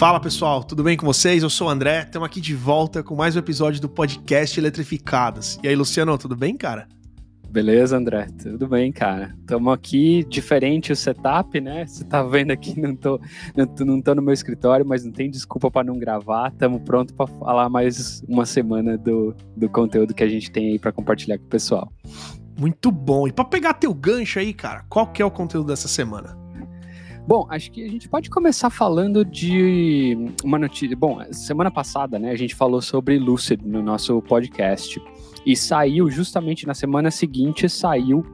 Fala pessoal, tudo bem com vocês? Eu sou o André, estamos aqui de volta com mais um episódio do podcast Eletrificados. E aí, Luciano, tudo bem, cara? Beleza, André? Tudo bem, cara. Estamos aqui, diferente o setup, né? Você tá vendo aqui, não tô, não tô, não tô no meu escritório, mas não tem desculpa para não gravar. Estamos prontos para falar mais uma semana do, do conteúdo que a gente tem aí para compartilhar com o pessoal. Muito bom. E para pegar teu gancho aí, cara, qual que é o conteúdo dessa semana? Bom, acho que a gente pode começar falando de uma notícia. Bom, semana passada, né, a gente falou sobre Lucid no nosso podcast. E saiu, justamente na semana seguinte, saiu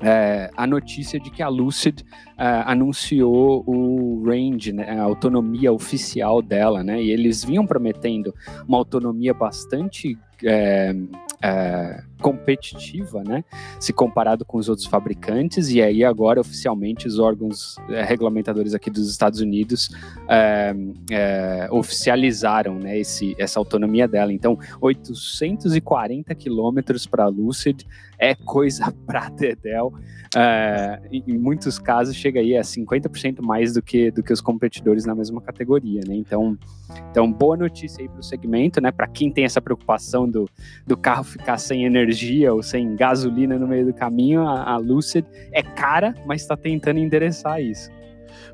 é, a notícia de que a Lucid é, anunciou o range, né, a autonomia oficial dela, né? E eles vinham prometendo uma autonomia bastante é, é, competitiva, né? Se comparado com os outros fabricantes, e aí agora oficialmente os órgãos é, regulamentadores aqui dos Estados Unidos é, é, oficializaram né, esse, essa autonomia dela. Então, 840 quilômetros para Lucid é coisa para Dedel. É, em muitos casos chega aí a 50% mais do que, do que os competidores na mesma categoria, né? Então, então boa notícia aí para o segmento, né? Para quem tem essa preocupação do, do carro ficar sem energia ou sem gasolina no meio do caminho, a, a Lucid é cara, mas está tentando endereçar isso.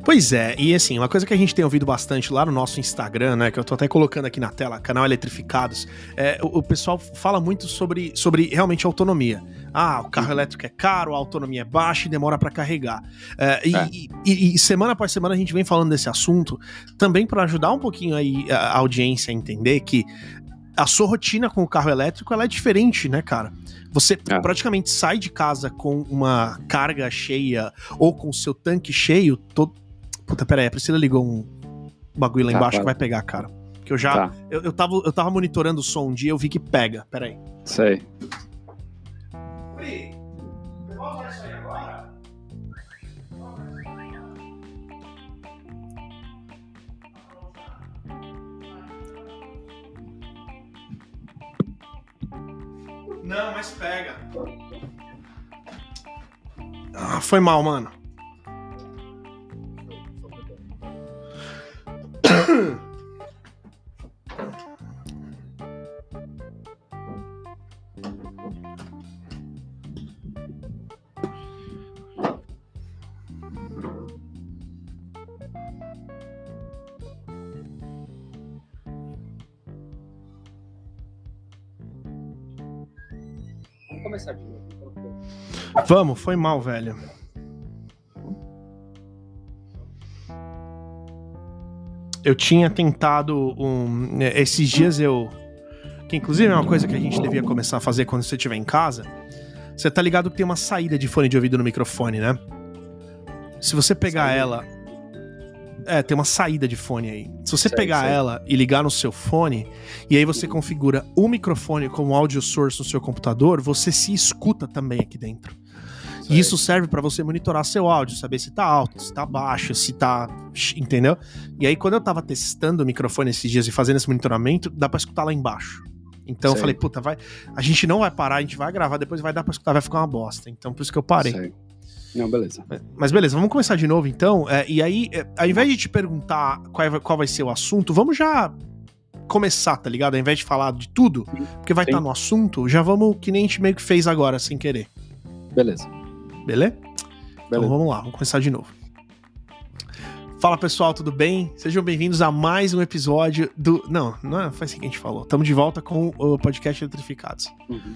Pois é, e assim, uma coisa que a gente tem ouvido bastante lá no nosso Instagram, né, que eu tô até colocando aqui na tela, canal Eletrificados, é, o, o pessoal fala muito sobre, sobre realmente autonomia. Ah, o carro uhum. elétrico é caro, a autonomia é baixa e demora para carregar. É, e, é. E, e, semana após semana a gente vem falando desse assunto, também para ajudar um pouquinho aí a audiência a entender que a sua rotina com o carro elétrico ela é diferente, né, cara? Você é. praticamente sai de casa com uma carga cheia ou com o seu tanque cheio. Todo... Puta, pera aí, a Priscila ligou um bagulho lá tá, embaixo tá. que vai pegar, cara. Que eu já. Tá. Eu, eu, tava, eu tava monitorando o som um dia eu vi que pega. Pera aí. Sei. Não, mas pega. Ah, foi mal, mano. Vamos, foi mal, velho. Eu tinha tentado um. Esses dias eu. Que inclusive é uma coisa que a gente devia começar a fazer quando você estiver em casa. Você tá ligado que tem uma saída de fone de ouvido no microfone, né? Se você pegar saída. ela é, tem uma saída de fone aí. Se você sei, pegar sei. ela e ligar no seu fone, e aí você configura o microfone como audio source no seu computador, você se escuta também aqui dentro. Sei. E isso serve para você monitorar seu áudio, saber se tá alto, se tá baixo, se tá. Entendeu? E aí, quando eu tava testando o microfone esses dias e fazendo esse monitoramento, dá pra escutar lá embaixo. Então eu falei, puta, vai. A gente não vai parar, a gente vai gravar, depois vai dar pra escutar, vai ficar uma bosta. Então por isso que eu parei. Sei. Não, beleza. Mas beleza, vamos começar de novo então. É, e aí, é, ao invés de te perguntar qual, é, qual vai ser o assunto, vamos já começar, tá ligado? Ao invés de falar de tudo, porque vai estar tá no assunto, já vamos que nem a gente meio que fez agora, sem querer. Beleza. Beleza? Então vamos lá, vamos começar de novo. Fala pessoal, tudo bem? Sejam bem-vindos a mais um episódio do. Não, não é, foi assim que a gente falou. Estamos de volta com o podcast Eletrificados. Uhum.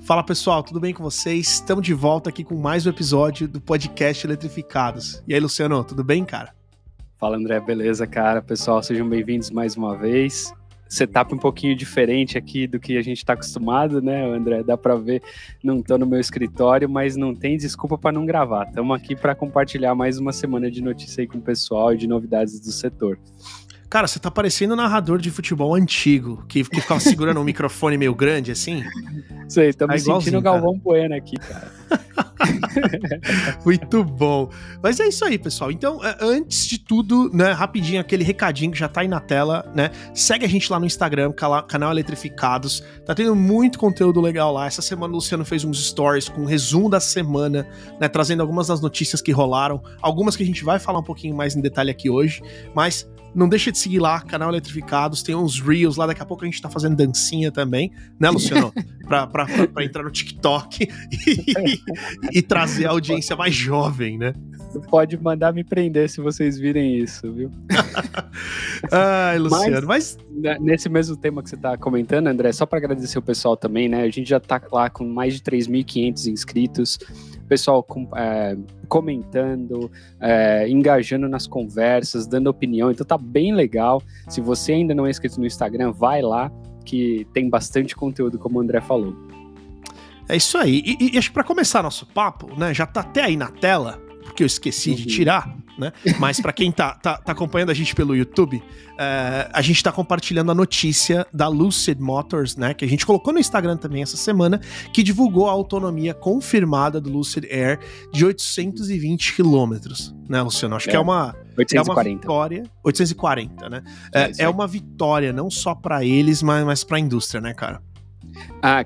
Fala pessoal, tudo bem com vocês? Estamos de volta aqui com mais um episódio do podcast Eletrificados. E aí, Luciano, tudo bem, cara? Fala, André, beleza, cara? Pessoal, sejam bem-vindos mais uma vez. Setup um pouquinho diferente aqui do que a gente está acostumado, né, André? Dá para ver, não estou no meu escritório, mas não tem desculpa para não gravar. Estamos aqui para compartilhar mais uma semana de notícia aí com o pessoal e de novidades do setor. Cara, você tá parecendo um narrador de futebol antigo, que, que ficava segurando um microfone meio grande, assim. Sei, tô me é sentindo Galvão Bueno aqui, cara. Muito bom. Mas é isso aí, pessoal. Então, é, antes de tudo, né, rapidinho, aquele recadinho que já tá aí na tela, né? Segue a gente lá no Instagram, canal Eletrificados. Tá tendo muito conteúdo legal lá. Essa semana o Luciano fez uns stories com um resumo da semana, né? Trazendo algumas das notícias que rolaram, algumas que a gente vai falar um pouquinho mais em detalhe aqui hoje. Mas Não deixa de seguir lá, canal Eletrificados, tem uns Reels lá, daqui a pouco a gente tá fazendo dancinha também, né, Luciano? pra, pra, pra, pra entrar no TikTok e, e, trazer a audiência mais jovem, né? Pode mandar me prender se vocês virem isso, viu? Ai, Luciano, mas, mas... Né, nesse mesmo tema que você tá comentando, André, só para agradecer o pessoal também, né? A gente já tá lá com mais de 3.500 inscritos pessoal com, é, comentando, é, engajando nas conversas, dando opinião. Então tá bem legal. Se você ainda não é inscrito no Instagram, vai lá que tem bastante conteúdo, como o André falou. É isso aí. E, e acho que para começar nosso papo, né, já tá até aí na tela, porque eu esqueci uhum. de tirar né? Mas para quem tá, tá, tá, acompanhando a gente pelo YouTube, é, a gente tá compartilhando a notícia da Lucid Motors, né? Que a gente colocou no Instagram também essa semana, que divulgou a autonomia confirmada do Lucid Air de 820 quilômetros, né, Luciano? Acho é. que é uma, 840. é uma vitória. 840, né? É, é, é uma vitória não só para eles, mas, mas para a indústria, né, cara? Ah,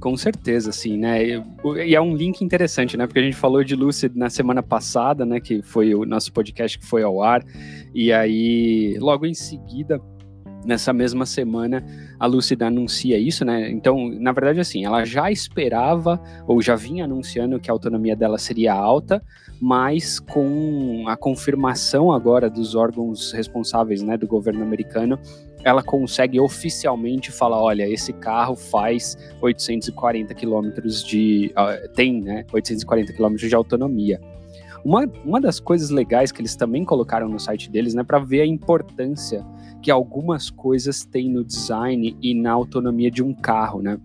com certeza, sim, né? E é um link interessante, né? Porque a gente falou de Lucid na semana passada, né? Que foi o nosso podcast que foi ao ar. E aí, logo em seguida, nessa mesma semana, a Lucid anuncia isso, né? Então, na verdade, assim, ela já esperava ou já vinha anunciando que a autonomia dela seria alta, mas com a confirmação agora dos órgãos responsáveis, né, do governo americano, ela consegue oficialmente falar, olha, esse carro faz 840 quilômetros de, uh, tem, né, 840 quilômetros de autonomia. Uma, uma das coisas legais que eles também colocaram no site deles, né, para ver a importância que algumas coisas têm no design e na autonomia de um carro, né?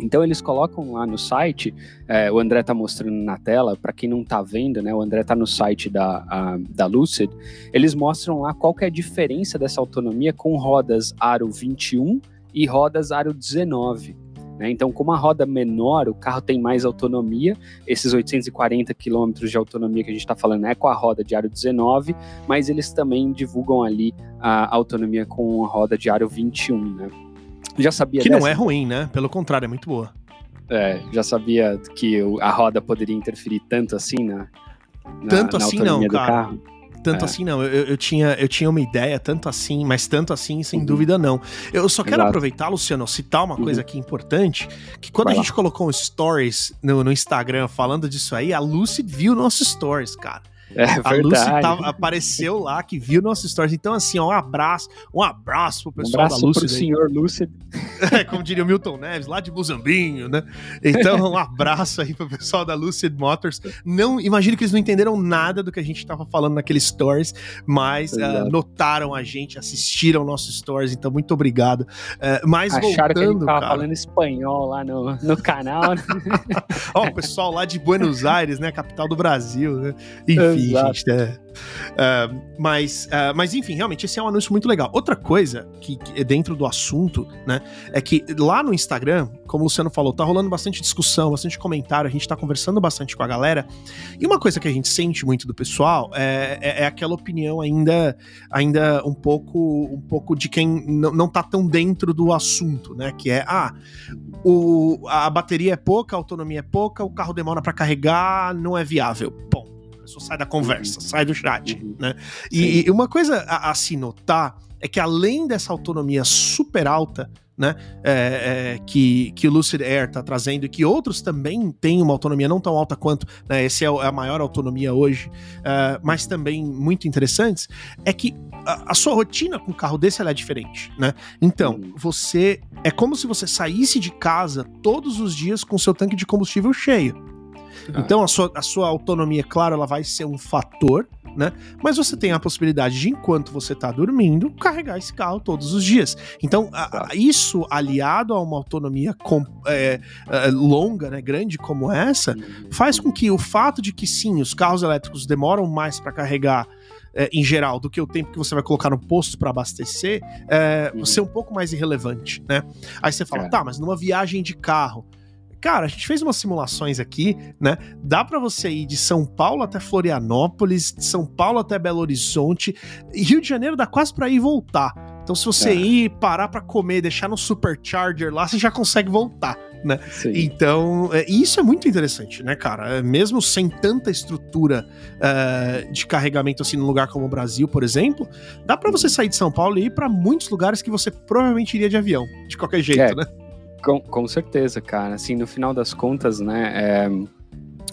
Então eles colocam lá no site, é, o André está mostrando na tela, para quem não está vendo, né? O André está no site da, a, da Lucid. Eles mostram lá qual é a diferença dessa autonomia com rodas aro 21 e rodas aro 19. Né? Então, com uma roda menor, o carro tem mais autonomia. Esses 840 km de autonomia que a gente está falando é com a roda de aro 19, mas eles também divulgam ali a autonomia com a roda de aro 21, né? Já sabia Que dessa? não é ruim, né? Pelo contrário, é muito boa. É, já sabia que a roda poderia interferir tanto assim na, na tanto na assim não, cara. Carro? tanto é. assim, não. Eu, eu, tinha, eu tinha uma ideia, tanto assim, mas tanto assim, sem uhum. dúvida, não. Eu só quero Exato. aproveitar, Luciano, citar uma uhum. coisa aqui importante: que quando Vai a gente lá. colocou um stories no, no Instagram falando disso aí, a Lucy viu nossos stories, cara. É a Lucy tava, apareceu lá, que viu nossos stories. Então, assim, ó, um abraço, um abraço pro pessoal um abraço da Lucy. Pro senhor Lúcio. É, como diria o Milton Neves, lá de Muzambinho, né? Então, um abraço aí pro pessoal da Lucid Motors. Não, imagino que eles não entenderam nada do que a gente tava falando naqueles stories, mas uh, notaram a gente, assistiram nossos stories, então muito obrigado. Uh, mas Acharam voltando, que a gente tava cara... falando espanhol lá no, no canal. Né? ó, o pessoal lá de Buenos Aires, né? Capital do Brasil, né? Enfim, Exato. gente, é. Uh, mas, uh, mas enfim, realmente esse é um anúncio muito legal. Outra coisa que, que, é dentro do assunto, né, é que lá no Instagram, como o Luciano falou, tá rolando bastante discussão, bastante comentário, a gente tá conversando bastante com a galera. E uma coisa que a gente sente muito do pessoal é, é, é aquela opinião ainda, ainda um pouco, um pouco de quem não tá tão dentro do assunto, né? Que é, ah, o, a bateria é pouca, a autonomia é pouca, o carro demora para carregar, não é viável. Bom pessoa sai da conversa, uhum. sai do chat, uhum. né? E, e, uma coisa a, a, se notar é que além dessa autonomia super alta, né, é, é, que, que o Lucid Air está trazendo e que outros também têm uma autonomia não tão alta quanto, né, essa é a maior autonomia hoje, uh, mas também muito interessantes, é que a, a, sua rotina com um carro desse é diferente, né? Então, uhum. você é como se você saísse de casa todos os dias com seu tanque de combustível cheio. Ah. Então a sua, a sua autonomia, claro, ela vai ser um fator, né? Mas você tem a possibilidade de, enquanto você está dormindo, carregar esse carro todos os dias. Então, a, a, isso aliado a uma autonomia com, é, é, longa, né, grande como essa, faz com que o fato de que sim, os carros elétricos demoram mais para carregar é, em geral, do que o tempo que você vai colocar no posto para abastecer, é, uhum. ser um pouco mais irrelevante, né? Aí você fala, é. tá, mas numa viagem de carro, Cara, a gente fez umas simulações aqui, né? Dá para você ir de São Paulo até Florianópolis, de São Paulo até Belo Horizonte, e Rio de Janeiro dá quase para ir e voltar. Então, se você é. ir, parar para comer, deixar no supercharger lá, você já consegue voltar né? Sim. Então, é, isso é muito interessante, né, cara? É, mesmo sem tanta estrutura uh, de carregamento assim num lugar como o Brasil, por exemplo, dá para você sair de São Paulo e ir para muitos lugares que você provavelmente iria de avião, de qualquer jeito, é, né? Com, com certeza, cara. Assim, no final das contas, né, é,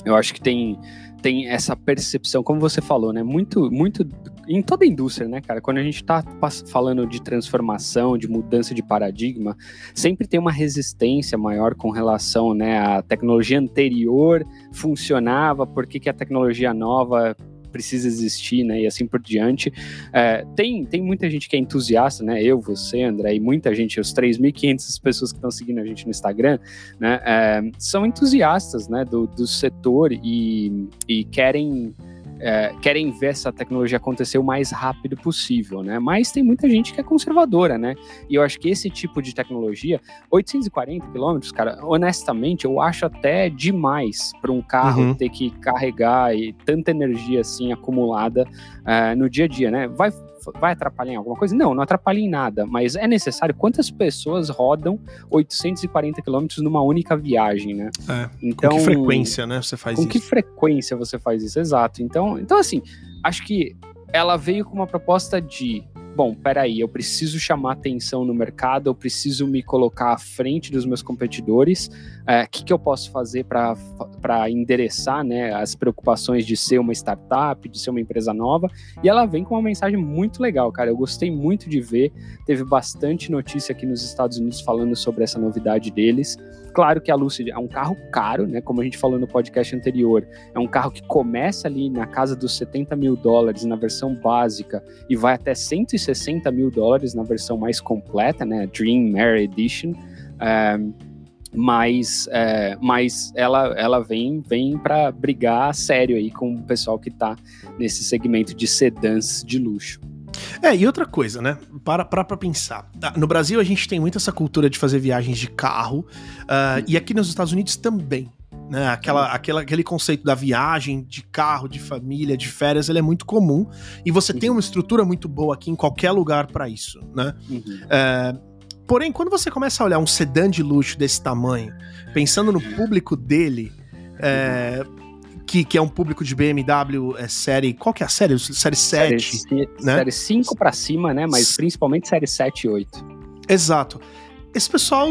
eu acho que tem tem essa percepção, como você falou, né? Muito, muito em toda a indústria, né, cara? Quando a gente está falando de transformação, de mudança de paradigma, sempre tem uma resistência maior com relação, né, à tecnologia anterior funcionava, por que, que a tecnologia nova precisa existir, né, e assim por diante. É, tem, tem muita gente que é entusiasta, né, eu, você, André, e muita gente, os 3.500 pessoas que estão seguindo a gente no Instagram, né, é, são entusiastas, né, do, do setor e, e querem é, querem ver essa tecnologia acontecer o mais rápido possível, né? Mas tem muita gente que é conservadora, né? E eu acho que esse tipo de tecnologia, 840 quilômetros, cara, honestamente, eu acho até demais para um carro uhum. ter que carregar e tanta energia assim acumulada uh, no dia a dia, né? Vai vai atrapalhar em alguma coisa? Não, não atrapalha em nada, mas é necessário. Quantas pessoas rodam 840 quilômetros numa única viagem, né? É, então, com que frequência, né, você faz com isso? Com que frequência você faz isso, exato. Então, então assim, acho que ela veio com uma proposta de bom, peraí, eu preciso chamar atenção no mercado, eu preciso me colocar à frente dos meus competidores, o é, que, que eu posso fazer para endereçar né, as preocupações de ser uma startup, de ser uma empresa nova, e ela vem com uma mensagem muito legal, cara, eu gostei muito de ver, teve bastante notícia aqui nos Estados Unidos falando sobre essa novidade deles, Claro que a Lucid é um carro caro, né? Como a gente falou no podcast anterior, é um carro que começa ali na casa dos 70 mil dólares na versão básica e vai até 160 mil dólares na versão mais completa, né? Dream Air Edition. É, mas, é, mas ela, ela vem, vem para brigar sério aí com o pessoal que está nesse segmento de sedãs de luxo. É, e outra coisa, né? Para, para pra pensar. Tá, no Brasil, a gente tem muito essa cultura de fazer viagens de carro, uh, e aqui nos Estados Unidos também. Né, aquela, aquela, aquele conceito da viagem de carro, de família, de férias, ele é muito comum e você tem uma estrutura muito boa aqui em qualquer lugar para isso, né? Uhum. É, porém, quando você começa a olhar um sedã de luxo desse tamanho, pensando no público dele, é, que, que é um público de BMW é, série. Qual que é a série? Série 7. Série, né? série 5 para cima, né? Mas principalmente série 7 e 8. Exato. Esse pessoal.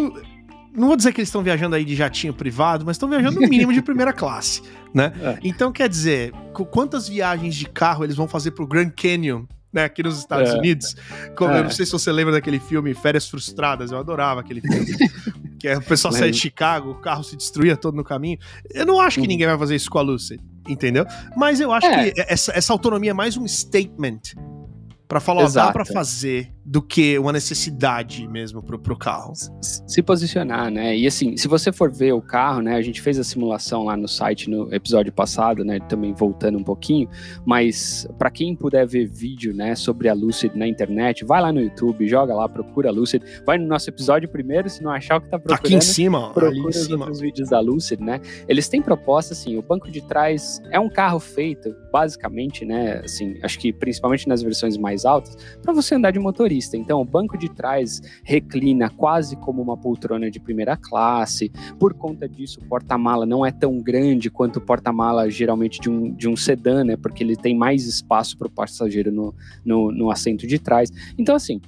Não vou dizer que eles estão viajando aí de jatinho privado, mas estão viajando no mínimo de primeira classe, né? É. Então, quer dizer, quantas viagens de carro eles vão fazer pro Grand Canyon né, aqui nos Estados é. Unidos. Como, é. Eu não sei se você lembra daquele filme Férias Frustradas, eu adorava aquele filme. que é o pessoal sair de Chicago, o carro se destruía todo no caminho. Eu não acho que uhum. ninguém vai fazer isso com a Lucy, entendeu? Mas eu acho é. que essa, essa autonomia é mais um statement para falar, ó, dá pra fazer do que uma necessidade mesmo pro, pro carro. Se posicionar, né? E assim, se você for ver o carro, né? A gente fez a simulação lá no site no episódio passado, né? Também voltando um pouquinho, mas para quem puder ver vídeo, né, sobre a Lucid na internet, vai lá no YouTube, joga lá, procura a Lucid, vai no nosso episódio primeiro, se não achar o que tá procurando. Aqui em cima, procura ali em cima. os vídeos da Lucid, né? Eles têm proposta assim, o banco de trás é um carro feito basicamente, né, assim, acho que principalmente nas versões mais altas, para você andar de motorista motorista. Então, o banco de trás reclina quase como uma poltrona de primeira classe. Por conta disso, o porta-mala não é tão grande quanto o porta-mala geralmente de um, de um sedã, né? Porque ele tem mais espaço para o passageiro no, no, no assento de trás. Então, assim,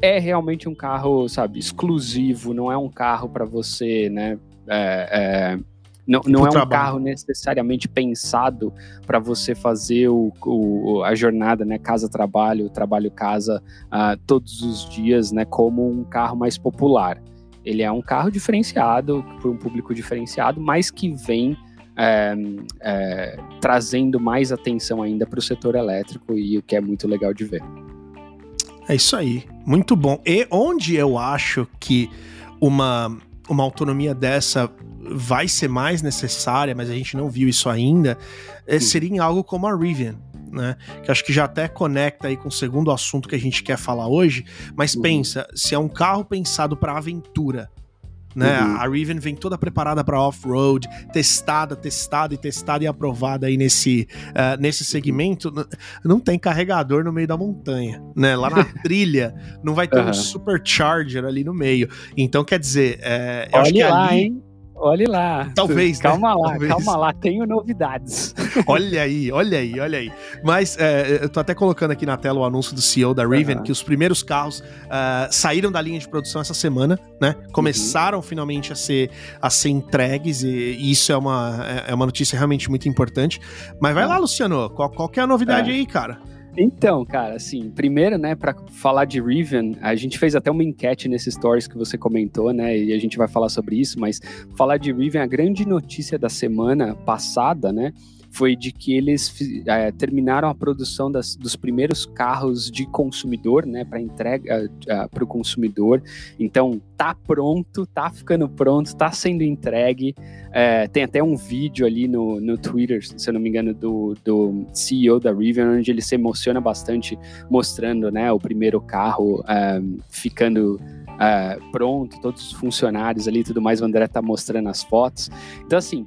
é realmente um carro, sabe, exclusivo, não é um carro para você, né? É, é, não, não é um carro necessariamente pensado para você fazer o, o, a jornada, né, casa-trabalho, trabalho-casa, uh, todos os dias, né, como um carro mais popular. Ele é um carro diferenciado, para um público diferenciado, mas que vem é, é, trazendo mais atenção ainda para o setor elétrico e o que é muito legal de ver. É isso aí, muito bom. E onde eu acho que uma, uma autonomia dessa vai ser mais necessária, mas a gente não viu isso ainda, é, seria em algo como a Rivian. Né? Que acho que já até conecta aí com o segundo assunto que a gente quer falar hoje. Mas uhum. pensa, se é um carro pensado para aventura, né? Uhum. A Rivian vem toda preparada para off-road, testada, testada e testada e aprovada aí nesse, uh, nesse segmento. Não tem carregador no meio da montanha, né? Lá na trilha não vai ter uhum. um supercharger ali no meio. Então, quer dizer, é, eu Olha acho que lá, ali... Hein? Olhe lá. Talvez, Calma né? lá, Talvez. calma lá, tenho novidades. Olha aí, olha aí, olha aí. Mas é, eu tô até colocando aqui na tela o anúncio do CEO da Rivian, Aham. que os primeiros carros ah, saíram da linha de produção essa semana, né? Começaram finalmente a ser, a ser entregues, e, e isso é uma, é- é uma notícia realmente muito importante. Mas vai Ah. lá, Luciano, qual, qual que é a novidade É. aí, cara? Então, cara, assim, primeiro, né, para falar de Rivian, a gente fez até uma enquete nesses stories que você comentou, né, e a gente vai falar sobre isso, mas falar de Rivian, a grande notícia da semana passada, né, foi de que eles eh, terminaram a produção das- dos primeiros carros de consumidor, né, para entrega para o consumidor. Então, tá pronto, tá ficando pronto, tá sendo entregue. É, tem até um vídeo ali no, no Twitter, se eu não me engano, do, do CEO da Rivian, onde ele se emociona bastante mostrando né, o primeiro carro é, ficando é, pronto, todos os funcionários ali e tudo mais. O André tá mostrando as fotos. Então, assim,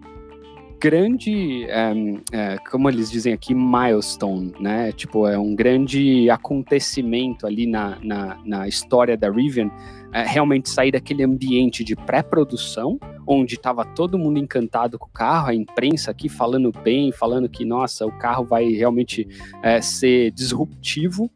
grande, é, é, como eles dizem aqui, milestone, né? Tipo, é um grande acontecimento ali na, na, na história da Rivian, é, realmente sair daquele ambiente de pré-produção, onde estava todo mundo encantado com o carro, a imprensa aqui falando bem, falando que, nossa, o carro vai realmente é, ser disruptivo,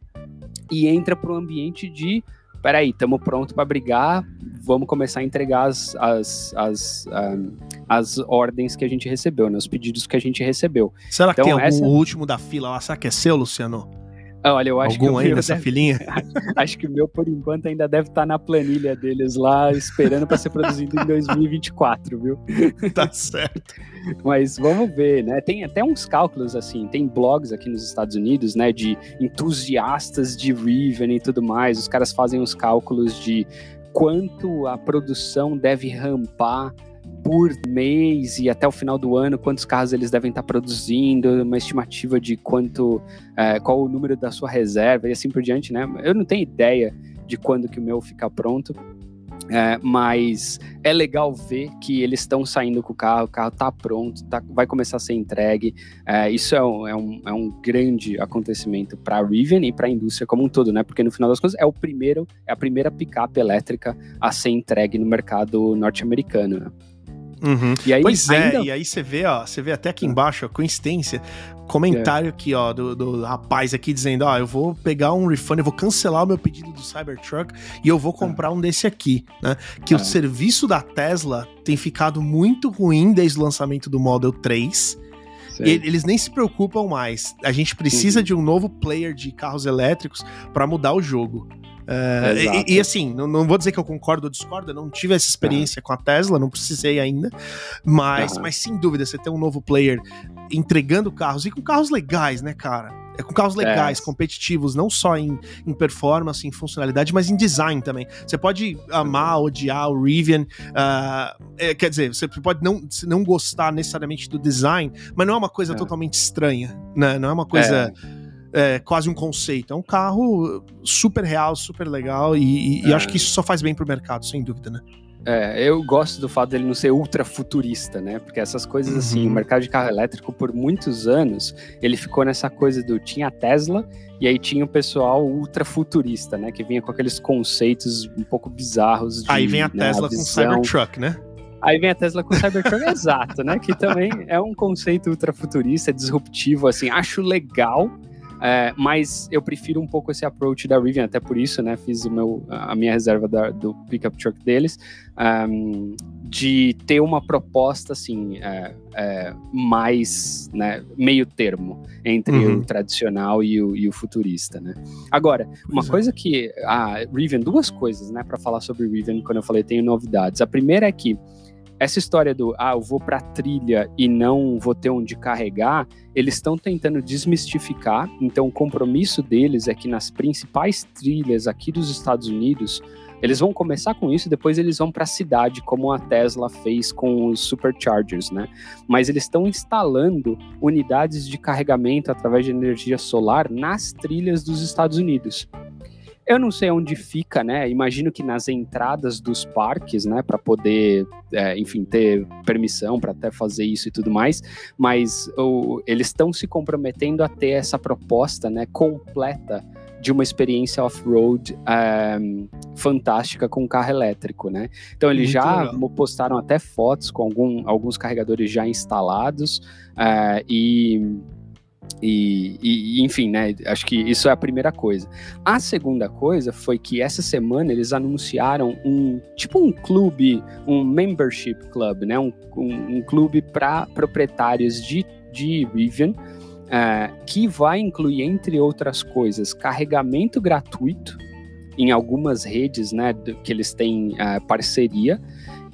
e entra para o ambiente de peraí, estamos prontos para brigar, vamos começar a entregar as, as, as, um, as ordens que a gente recebeu, né, os pedidos que a gente recebeu. Será que Então, tem algum essa- último da fila lá? Será que é seu, Luciano? Ah, Olha, eu acho que algum o aí meu nessa deve- filinha? acho que o meu, por enquanto, ainda deve estar na planilha deles lá, esperando para ser produzido em 2024, viu? tá certo. Mas vamos ver, né? Tem até uns cálculos assim, tem blogs aqui nos Estados Unidos, né, de entusiastas de Rivian e tudo mais. Os caras fazem os cálculos de quanto a produção deve rampar por mês e até o final do ano, quantos carros eles devem estar produzindo, uma estimativa de quanto, é, qual o número da sua reserva e assim por diante, né? Eu não tenho ideia de quando que o meu ficar pronto, é, mas é legal ver que eles estão saindo com o carro, o carro tá pronto, tá- vai começar a ser entregue. É, isso é um, é um, é um grande acontecimento para a Rivian e para a indústria como um todo, né? Porque no final das contas é o primeiro, é a primeira picape elétrica a ser entregue no mercado norte-americano. Né? Uhum. E aí, Pois é, ainda- e aí você vê, ó, você vê até aqui embaixo, ó, coincidência, comentário aqui, ó, do, do rapaz aqui dizendo, ó, eu vou pegar um refund, eu vou cancelar o meu pedido do Cybertruck e eu vou comprar um desse aqui, né? Que É. o serviço da Tesla tem ficado muito ruim desde o lançamento do Model 3. Sei. E eles nem se preocupam mais. A gente precisa Uhum. de um novo player de carros elétricos para mudar o jogo. É, Exato. e, e, assim, não, não vou dizer que eu concordo ou discordo, eu não tive essa experiência com a Tesla, não precisei ainda, mas, Aham. mas sem dúvida, você ter um novo player entregando carros, e com carros legais, né, cara? É com carros legais, É. competitivos, não só em, em performance, em funcionalidade, mas em design também. Você pode amar, odiar o Rivian, ah, é, quer dizer, você pode não, não gostar necessariamente do design, mas não é uma coisa É. totalmente estranha, né? Não é uma coisa é, quase um conceito. É um carro super real, super legal, e, e- e É. acho que isso só faz bem pro mercado, sem dúvida, né? É, eu gosto do fato dele não ser ultra futurista, né? Porque essas coisas assim, Uhum. o mercado de carro elétrico por muitos anos, ele ficou nessa coisa do tinha a Tesla e aí tinha o pessoal ultra futurista, né? Que vinha com aqueles conceitos um pouco bizarros. De, Aí vem a né, Tesla com o. Cybertruck, né? Aí vem a Tesla com o Cybertruck, exato, né? Que também é um conceito ultra futurista, disruptivo, assim, acho legal. É, mas eu prefiro um pouco esse approach da Rivian, até por isso, né? Fiz o meu, a minha reserva da- do pickup truck deles, ahm, de ter uma proposta assim é, é, mais né, meio termo entre Uhum. o tradicional e o, e o futurista, né? Agora, uma é. coisa que a Rivian, duas coisas, né, para falar sobre Rivian quando eu falei tenho novidades. A primeira é que essa história do ah, eu vou pra trilha e não vou ter onde carregar, eles estão tentando desmistificar. Então, o compromisso deles é que nas principais trilhas aqui dos Estados Unidos, eles vão começar com isso, depois eles vão para a cidade, como a Tesla fez com os superchargers, né? Mas eles estão instalando unidades de carregamento através de energia solar nas trilhas dos Estados Unidos. Eu não sei onde fica, né? Imagino que nas entradas dos parques, né, para poder, é, enfim, ter permissão para até fazer isso e tudo mais. Mas o, eles estão se comprometendo a ter essa proposta, né, completa de uma experiência off-road um, fantástica com carro elétrico, né? Então eles Muito já legal. postaram até fotos com algum, alguns carregadores já instalados uh, e e, e, enfim, né? Acho que isso é a primeira coisa. A segunda coisa foi que essa semana eles anunciaram um tipo um clube, um membership club, né? Um, um, um clube para proprietários de, de Rivian. Uh, que vai incluir, entre outras coisas, carregamento gratuito em algumas redes né, que eles têm uh, parceria,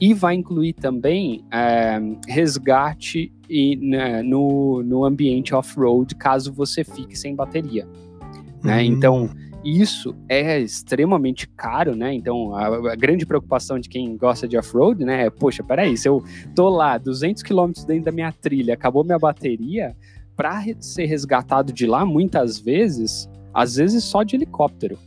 e vai incluir também uh, resgate e, né, no, no ambiente off-road, caso você fique sem bateria. Né? Uhum. Então, isso é extremamente caro, né? Então, a, a grande preocupação de quem gosta de off-road, né, é, poxa, peraí, se eu tô lá 200 km dentro da minha trilha, acabou minha bateria, para ser resgatado de lá, muitas vezes, às vezes só de helicóptero.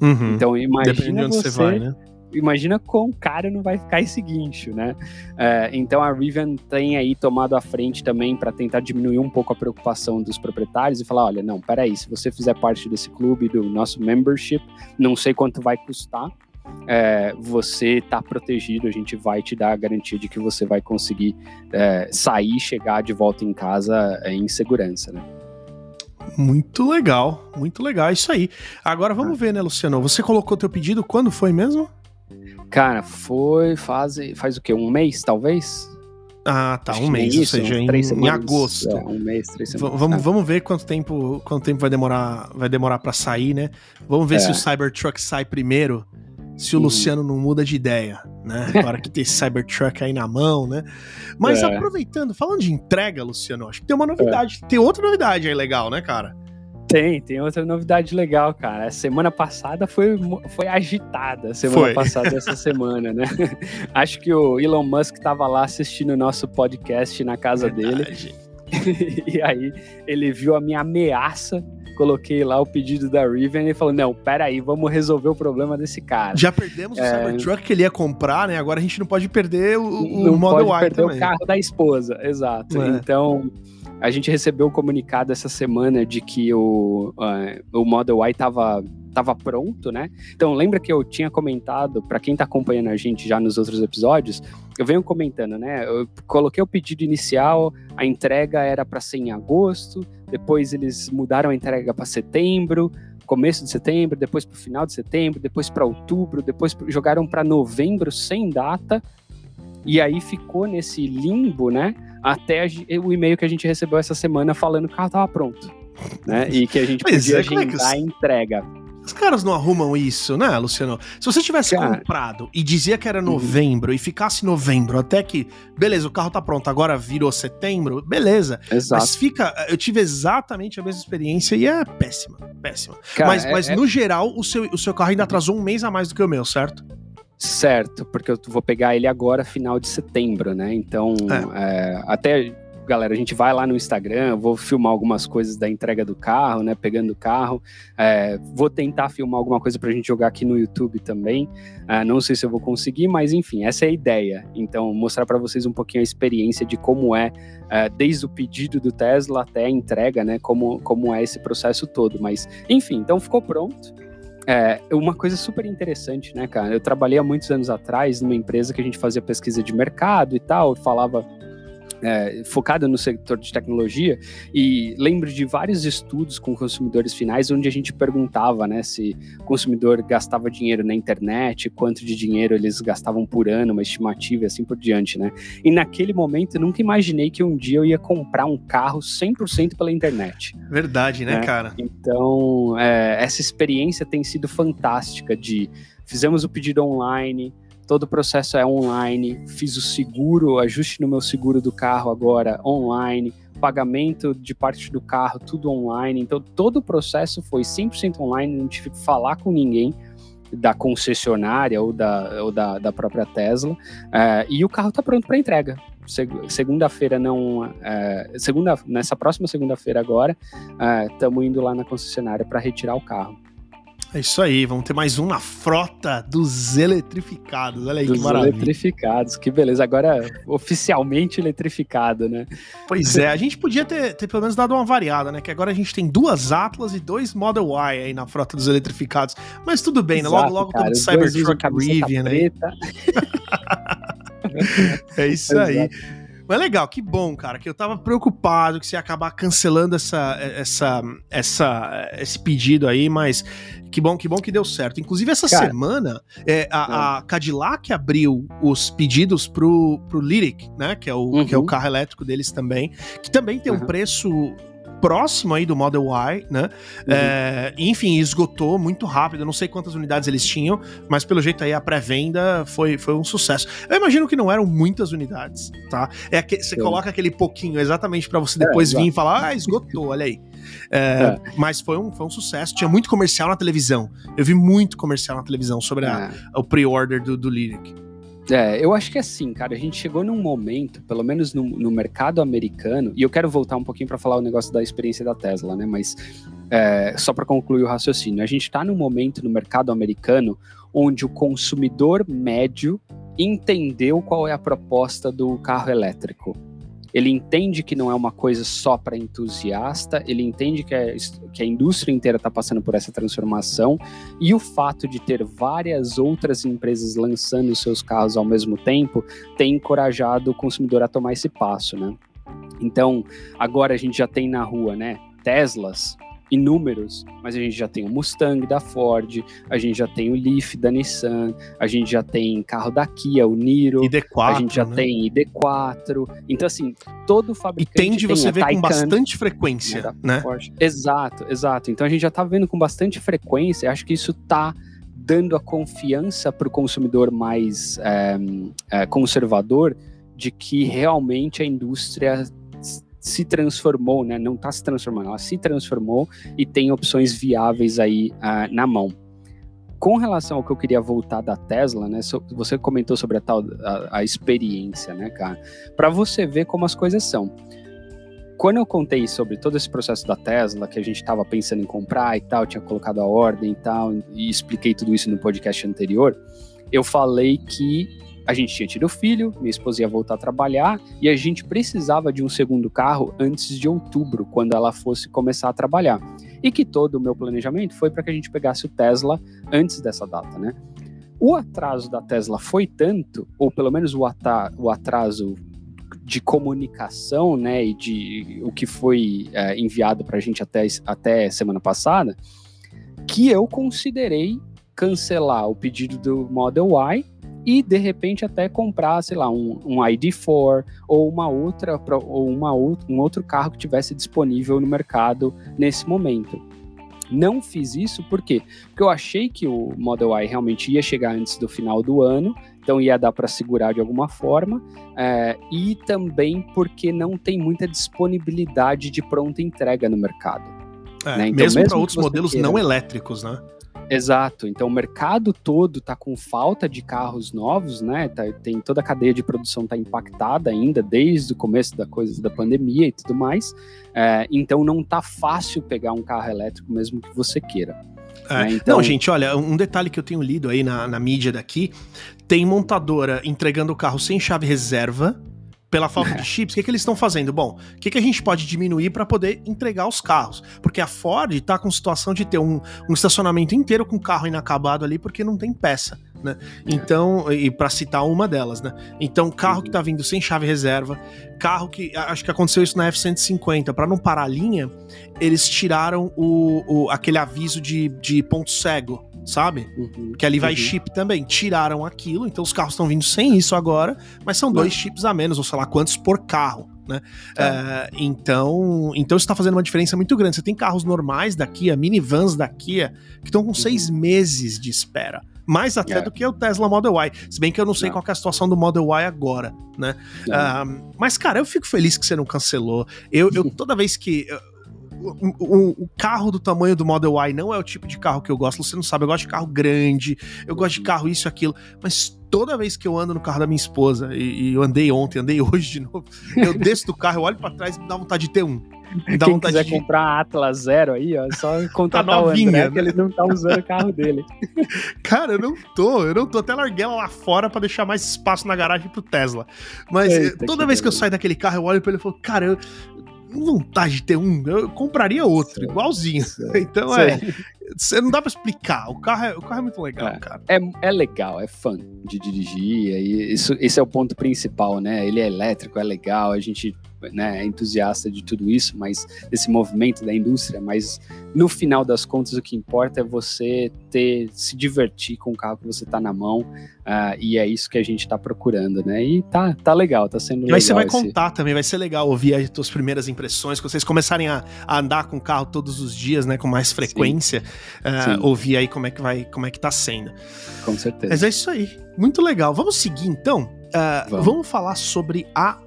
Uhum. Então, imagina você, você vai, né? Imagina quão caro não vai ficar esse guincho, né? É, então a Rivian tem aí tomado a frente também para tentar diminuir um pouco a preocupação dos proprietários e falar, olha, não, peraí, se você fizer parte desse clube, do nosso membership, não sei quanto vai custar, é, você está protegido, a gente vai te dar a garantia de que você vai conseguir é, sair, chegar de volta em casa é, em segurança, né? Muito legal, muito legal, é isso aí. Agora vamos ah. ver, né, Luciano? Você colocou teu pedido quando foi mesmo? Cara, foi faz, faz o quê? Um mês, talvez? Ah, tá, Acho um mês, isso, ou seja, em, em, agosto. É, um mês, três semanas. vamos, vamos ver quanto tempo, quanto tempo vai demorar, vai demorar para sair, né? Vamos ver é. se o Cybertruck sai primeiro, se o uhum. Luciano não muda de ideia, né? Agora que tem esse Cybertruck aí na mão, né? Mas é. aproveitando, falando de entrega, Luciano, acho que tem uma novidade, tem outra novidade aí legal, né, cara? Tem, tem outra novidade legal, cara. A semana passada foi, foi agitada, semana foi. passada essa semana, né? Acho que o Elon Musk estava lá assistindo o nosso podcast na casa Verdade. dele. e aí ele viu a minha ameaça coloquei lá o pedido da Rivian e falou: Não, peraí, vamos resolver o problema desse cara. Já perdemos é... o Cybertruck que ele ia comprar, né? Agora a gente não pode perder o, o não Model pode Y perder também. o carro da esposa, exato. É. Então, a gente recebeu o um comunicado essa semana de que o, uh, o Model Y estava tava pronto, né? Então, lembra que eu tinha comentado, para quem está acompanhando a gente já nos outros episódios, eu venho comentando, né? Eu coloquei o pedido inicial, a entrega era para ser em agosto, depois eles mudaram a entrega para setembro, começo de setembro, depois para o final de setembro, depois para outubro, depois jogaram para novembro sem data, e aí ficou nesse limbo, né? Até o e-mail que a gente recebeu essa semana falando que o carro estava pronto. Né? E que a gente podia é, é agendar é a entrega. Os caras não arrumam isso, né, Luciano? Se você tivesse Cara... comprado e dizia que era uhum. novembro uhum. e ficasse novembro até que, beleza, o carro tá pronto, agora virou setembro, beleza. Exato. Mas fica. Eu tive exatamente a mesma experiência e é péssima, péssima. Cara, mas, é, mas é... no geral, o seu, o seu carro ainda atrasou um mês a mais do que o meu, certo? Certo, porque eu vou pegar ele agora, final de setembro, né? Então, é. É, até, galera, a gente vai lá no Instagram, vou filmar algumas coisas da entrega do carro, né? Pegando o carro. É, vou tentar filmar alguma coisa pra gente jogar aqui no YouTube também. É, não sei se eu vou conseguir, mas enfim, essa é a ideia. Então, mostrar para vocês um pouquinho a experiência de como é, é, desde o pedido do Tesla até a entrega, né? Como, como é esse processo todo. Mas, enfim, então ficou pronto. É, uma coisa super interessante, né, cara? Eu trabalhei há muitos anos atrás numa empresa que a gente fazia pesquisa de mercado e tal, falava é, focada no setor de tecnologia e lembro de vários estudos com consumidores finais onde a gente perguntava né, se o consumidor gastava dinheiro na internet, quanto de dinheiro eles gastavam por ano, uma estimativa e assim por diante. Né? E naquele momento eu nunca imaginei que um dia eu ia comprar um carro 100% pela internet. Verdade, né, né? cara? Então, é, essa experiência tem sido fantástica de fizemos o pedido online, todo o processo é online, fiz o seguro, ajuste no meu seguro do carro agora online, pagamento de parte do carro, tudo online. Então, todo o processo foi 100% online, não tive que falar com ninguém da concessionária ou da, ou da, da própria Tesla. É, e o carro está pronto para entrega. Segunda-feira não. É, segunda, nessa próxima segunda-feira agora, estamos é, indo lá na concessionária para retirar o carro. É isso aí, vamos ter mais um na frota dos eletrificados. Olha aí dos que maravilha. eletrificados, que beleza. Agora oficialmente eletrificado, né? Pois é, a gente podia ter, ter pelo menos dado uma variada, né? Que agora a gente tem duas Atlas e dois Model Y aí na frota dos eletrificados. Mas tudo bem, né? Logo, logo cara, estamos Cybertruck Rivian, né? é isso aí. Mas legal, que bom, cara, que eu tava preocupado que você ia acabar cancelando essa, essa, essa, esse pedido aí, mas que bom, que bom que deu certo. Inclusive, essa cara, semana, é, a, a, Cadillac abriu os pedidos pro, pro Lyric, né? Que é, o, uhum. que é o uhum. carro elétrico deles também, que também tem uhum. um preço próximo aí do Model Y, né? Uhum. É, enfim, esgotou muito rápido. Eu não sei quantas unidades eles tinham, mas pelo jeito aí a pré-venda foi, foi um sucesso. Eu imagino que não eram muitas unidades, tá? É que você coloca aquele pouquinho exatamente para você depois é, vir e falar, ah, esgotou, olha aí. É, é, mas foi um, foi um sucesso. Tinha muito comercial na televisão. Eu vi muito comercial na televisão sobre a, é. o pre-order do, do Lyric. É, eu acho que é assim, cara, a gente chegou num momento, pelo menos no, no mercado americano, e eu quero voltar um pouquinho para falar o negócio da experiência da Tesla, né? Mas é, só para concluir o raciocínio, a gente está num momento no mercado americano onde o consumidor médio entendeu qual é a proposta do carro elétrico. Ele entende que não é uma coisa só para entusiasta, ele entende que, é, que a indústria inteira está passando por essa transformação e o fato de ter várias outras empresas lançando seus carros ao mesmo tempo tem encorajado o consumidor a tomar esse passo, né? Então, agora a gente já tem na rua, né, Teslas inúmeros, mas a gente já tem o Mustang da Ford, a gente já tem o Leaf da Nissan, a gente já tem carro da Kia, o Niro, ID4, a gente já né? tem ID4. Então, assim, todo fabricante. E tende você ver com bastante frequência, né? Exato, exato. Então a gente já tá vendo com bastante frequência, acho que isso tá dando a confiança para o consumidor mais é, é, conservador de que realmente a indústria se transformou, né? Não está se transformando, ela se transformou e tem opções viáveis aí uh, na mão. Com relação ao que eu queria voltar da Tesla, né? Você comentou sobre a tal a, a experiência, né, cara? Para você ver como as coisas são. Quando eu contei sobre todo esse processo da Tesla, que a gente estava pensando em comprar e tal, tinha colocado a ordem e tal, e expliquei tudo isso no podcast anterior, eu falei que a gente tinha tido filho, minha esposa ia voltar a trabalhar e a gente precisava de um segundo carro antes de outubro, quando ela fosse começar a trabalhar. E que todo o meu planejamento foi para que a gente pegasse o Tesla antes dessa data, né? O atraso da Tesla foi tanto, ou pelo menos o, o atraso de comunicação, né, e de o que foi é, enviado para a gente até, até semana passada, que eu considerei cancelar o pedido do Model Y e de repente até comprar, sei lá, um, um ID4 ou uma outra ou uma, um outro carro que tivesse disponível no mercado nesse momento. Não fiz isso por quê? Porque eu achei que o Model Y realmente ia chegar antes do final do ano, então ia dar para segurar de alguma forma, é, e também porque não tem muita disponibilidade de pronta entrega no mercado. É, né? então, mesmo, mesmo para outros modelos queira, não elétricos, né? Exato. Então o mercado todo está com falta de carros novos, né? Tá, tem toda a cadeia de produção está impactada ainda desde o começo da coisa da pandemia e tudo mais. É, então não tá fácil pegar um carro elétrico mesmo que você queira. É, né? então... Não, gente, olha, um detalhe que eu tenho lido aí na, na mídia daqui: tem montadora entregando o carro sem chave reserva pela falta de chips, o que, que eles estão fazendo? Bom, o que, que a gente pode diminuir para poder entregar os carros? Porque a Ford está com situação de ter um, um estacionamento inteiro com carro inacabado ali porque não tem peça. Né? Então, e para citar uma delas, né? Então, carro que tá vindo sem chave reserva, carro que acho que aconteceu isso na F150, para não parar a linha, eles tiraram o, o, aquele aviso de, de ponto cego sabe? Uhum, que ali vai uhum. chip também. Tiraram aquilo, então os carros estão vindo sem isso agora, mas são dois chips a menos, ou sei lá quantos por carro. Né? É, então, então isso está fazendo uma diferença muito grande. Você tem carros normais da Kia, minivans da Kia, que estão com uhum. seis meses de espera. Mais até é. do que o Tesla Model Y. Se bem que eu não sei não. qual é a situação do Model Y agora, né? Uh, mas, cara, eu fico feliz que você não cancelou. Eu, eu toda vez que o, o, carro do tamanho do Model Y não é o tipo de carro que eu gosto. Você não sabe, eu gosto de carro grande, eu gosto de carro isso, aquilo. Mas toda vez que eu ando no carro da minha esposa, e, e eu andei ontem, andei hoje de novo, eu desço do carro, eu olho para trás e me dá vontade de ter um. Dá Quem vontade quiser de- comprar a Atlas Zero aí, ó, é só contratar o novinha, André, né? que ele não tá usando o carro dele. Cara, eu não tô, eu não tô. Até larguei ela lá fora pra deixar mais espaço na garagem pro Tesla. Mas eh, Eita, toda que vez que eu saio daquele carro, eu olho pra ele e falo, cara, eu. Vontade de ter um, eu compraria outro, Sei. igualzinho. Sei. Então Sei. é. Você não dá pra explicar. O carro é, o carro é muito legal, É. cara. É, é legal, é fã de dirigir, e isso, esse é o ponto principal, né? Ele é elétrico, é legal, a gente né, é entusiasta de tudo isso, mas esse movimento da indústria, mas no final das contas o que importa é você ter, se divertir com o carro que você tá na mão, ah, e é isso que a gente tá procurando, né? E tá, tá legal, tá sendo legal. aí você vai esse- contar também, vai ser legal ouvir as tuas primeiras impressões, quando vocês começarem a, a andar com o carro todos os dias, né, com mais frequência, ah, Sim. ouvir aí como é que vai, como é que tá sendo. Com certeza. Mas é isso aí, muito legal. Vamos seguir então. Ah, Vamos. vamos. falar sobre a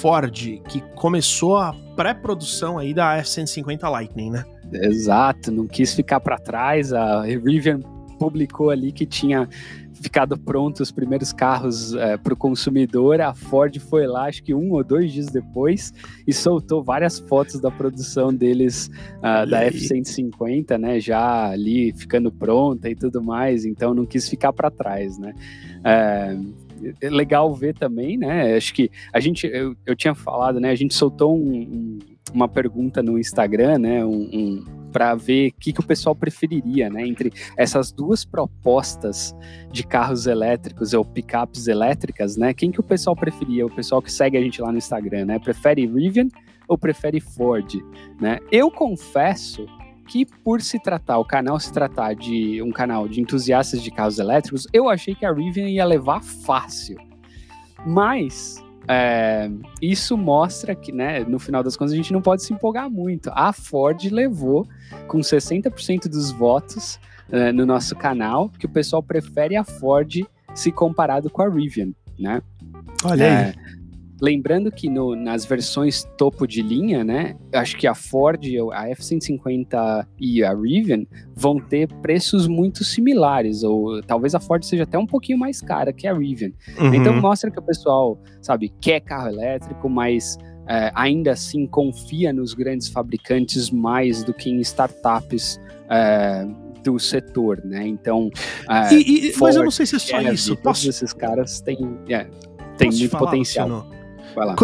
Ford, que começou a pré-produção aí da F-150 Lightning, né? Exato, não quis ficar para trás. A Rivian publicou ali que tinha ficado pronto os primeiros carros para o consumidor. A Ford foi lá, acho que um ou dois dias depois, e soltou várias fotos da produção deles Olha da aí. F-150, né? Já ali ficando pronta e tudo mais. Então não quis ficar para trás, né? É, é legal ver também, né? Acho que a gente, eu, eu tinha falado, né? A gente soltou um- um- uma pergunta no Instagram, né? Um, para ver o que, que o pessoal preferiria, né? Entre essas duas propostas de carros elétricos ou picapes elétricas, né? Quem que o pessoal preferia? O pessoal que segue a gente lá no Instagram, né? Prefere Rivian ou prefere Ford, né? Eu confesso que por se tratar, o canal se tratar de um canal de entusiastas de carros elétricos, eu achei que a Rivian ia levar fácil. Mas é, isso mostra que, né, no final das contas, a gente não pode se empolgar muito. A Ford levou com 60% dos votos é, no nosso canal, que o pessoal prefere a Ford se comparado com a Rivian, né? Olha É, aí. Lembrando que no- nas versões topo de linha, né? Acho que a Ford, a F-150 e a Rivian vão ter preços muito similares, ou talvez a Ford seja até um pouquinho mais cara que a Rivian. Uhum. Então mostra que o pessoal, sabe, quer carro elétrico, mas é, ainda assim confia nos grandes fabricantes mais do que em startups é, do setor, né? Então, é, E- e- mas eu não Ford, sei se é só isso. todos Posso, esses caras têm, é, têm muito falar, potencial. Luciano? Vai lá.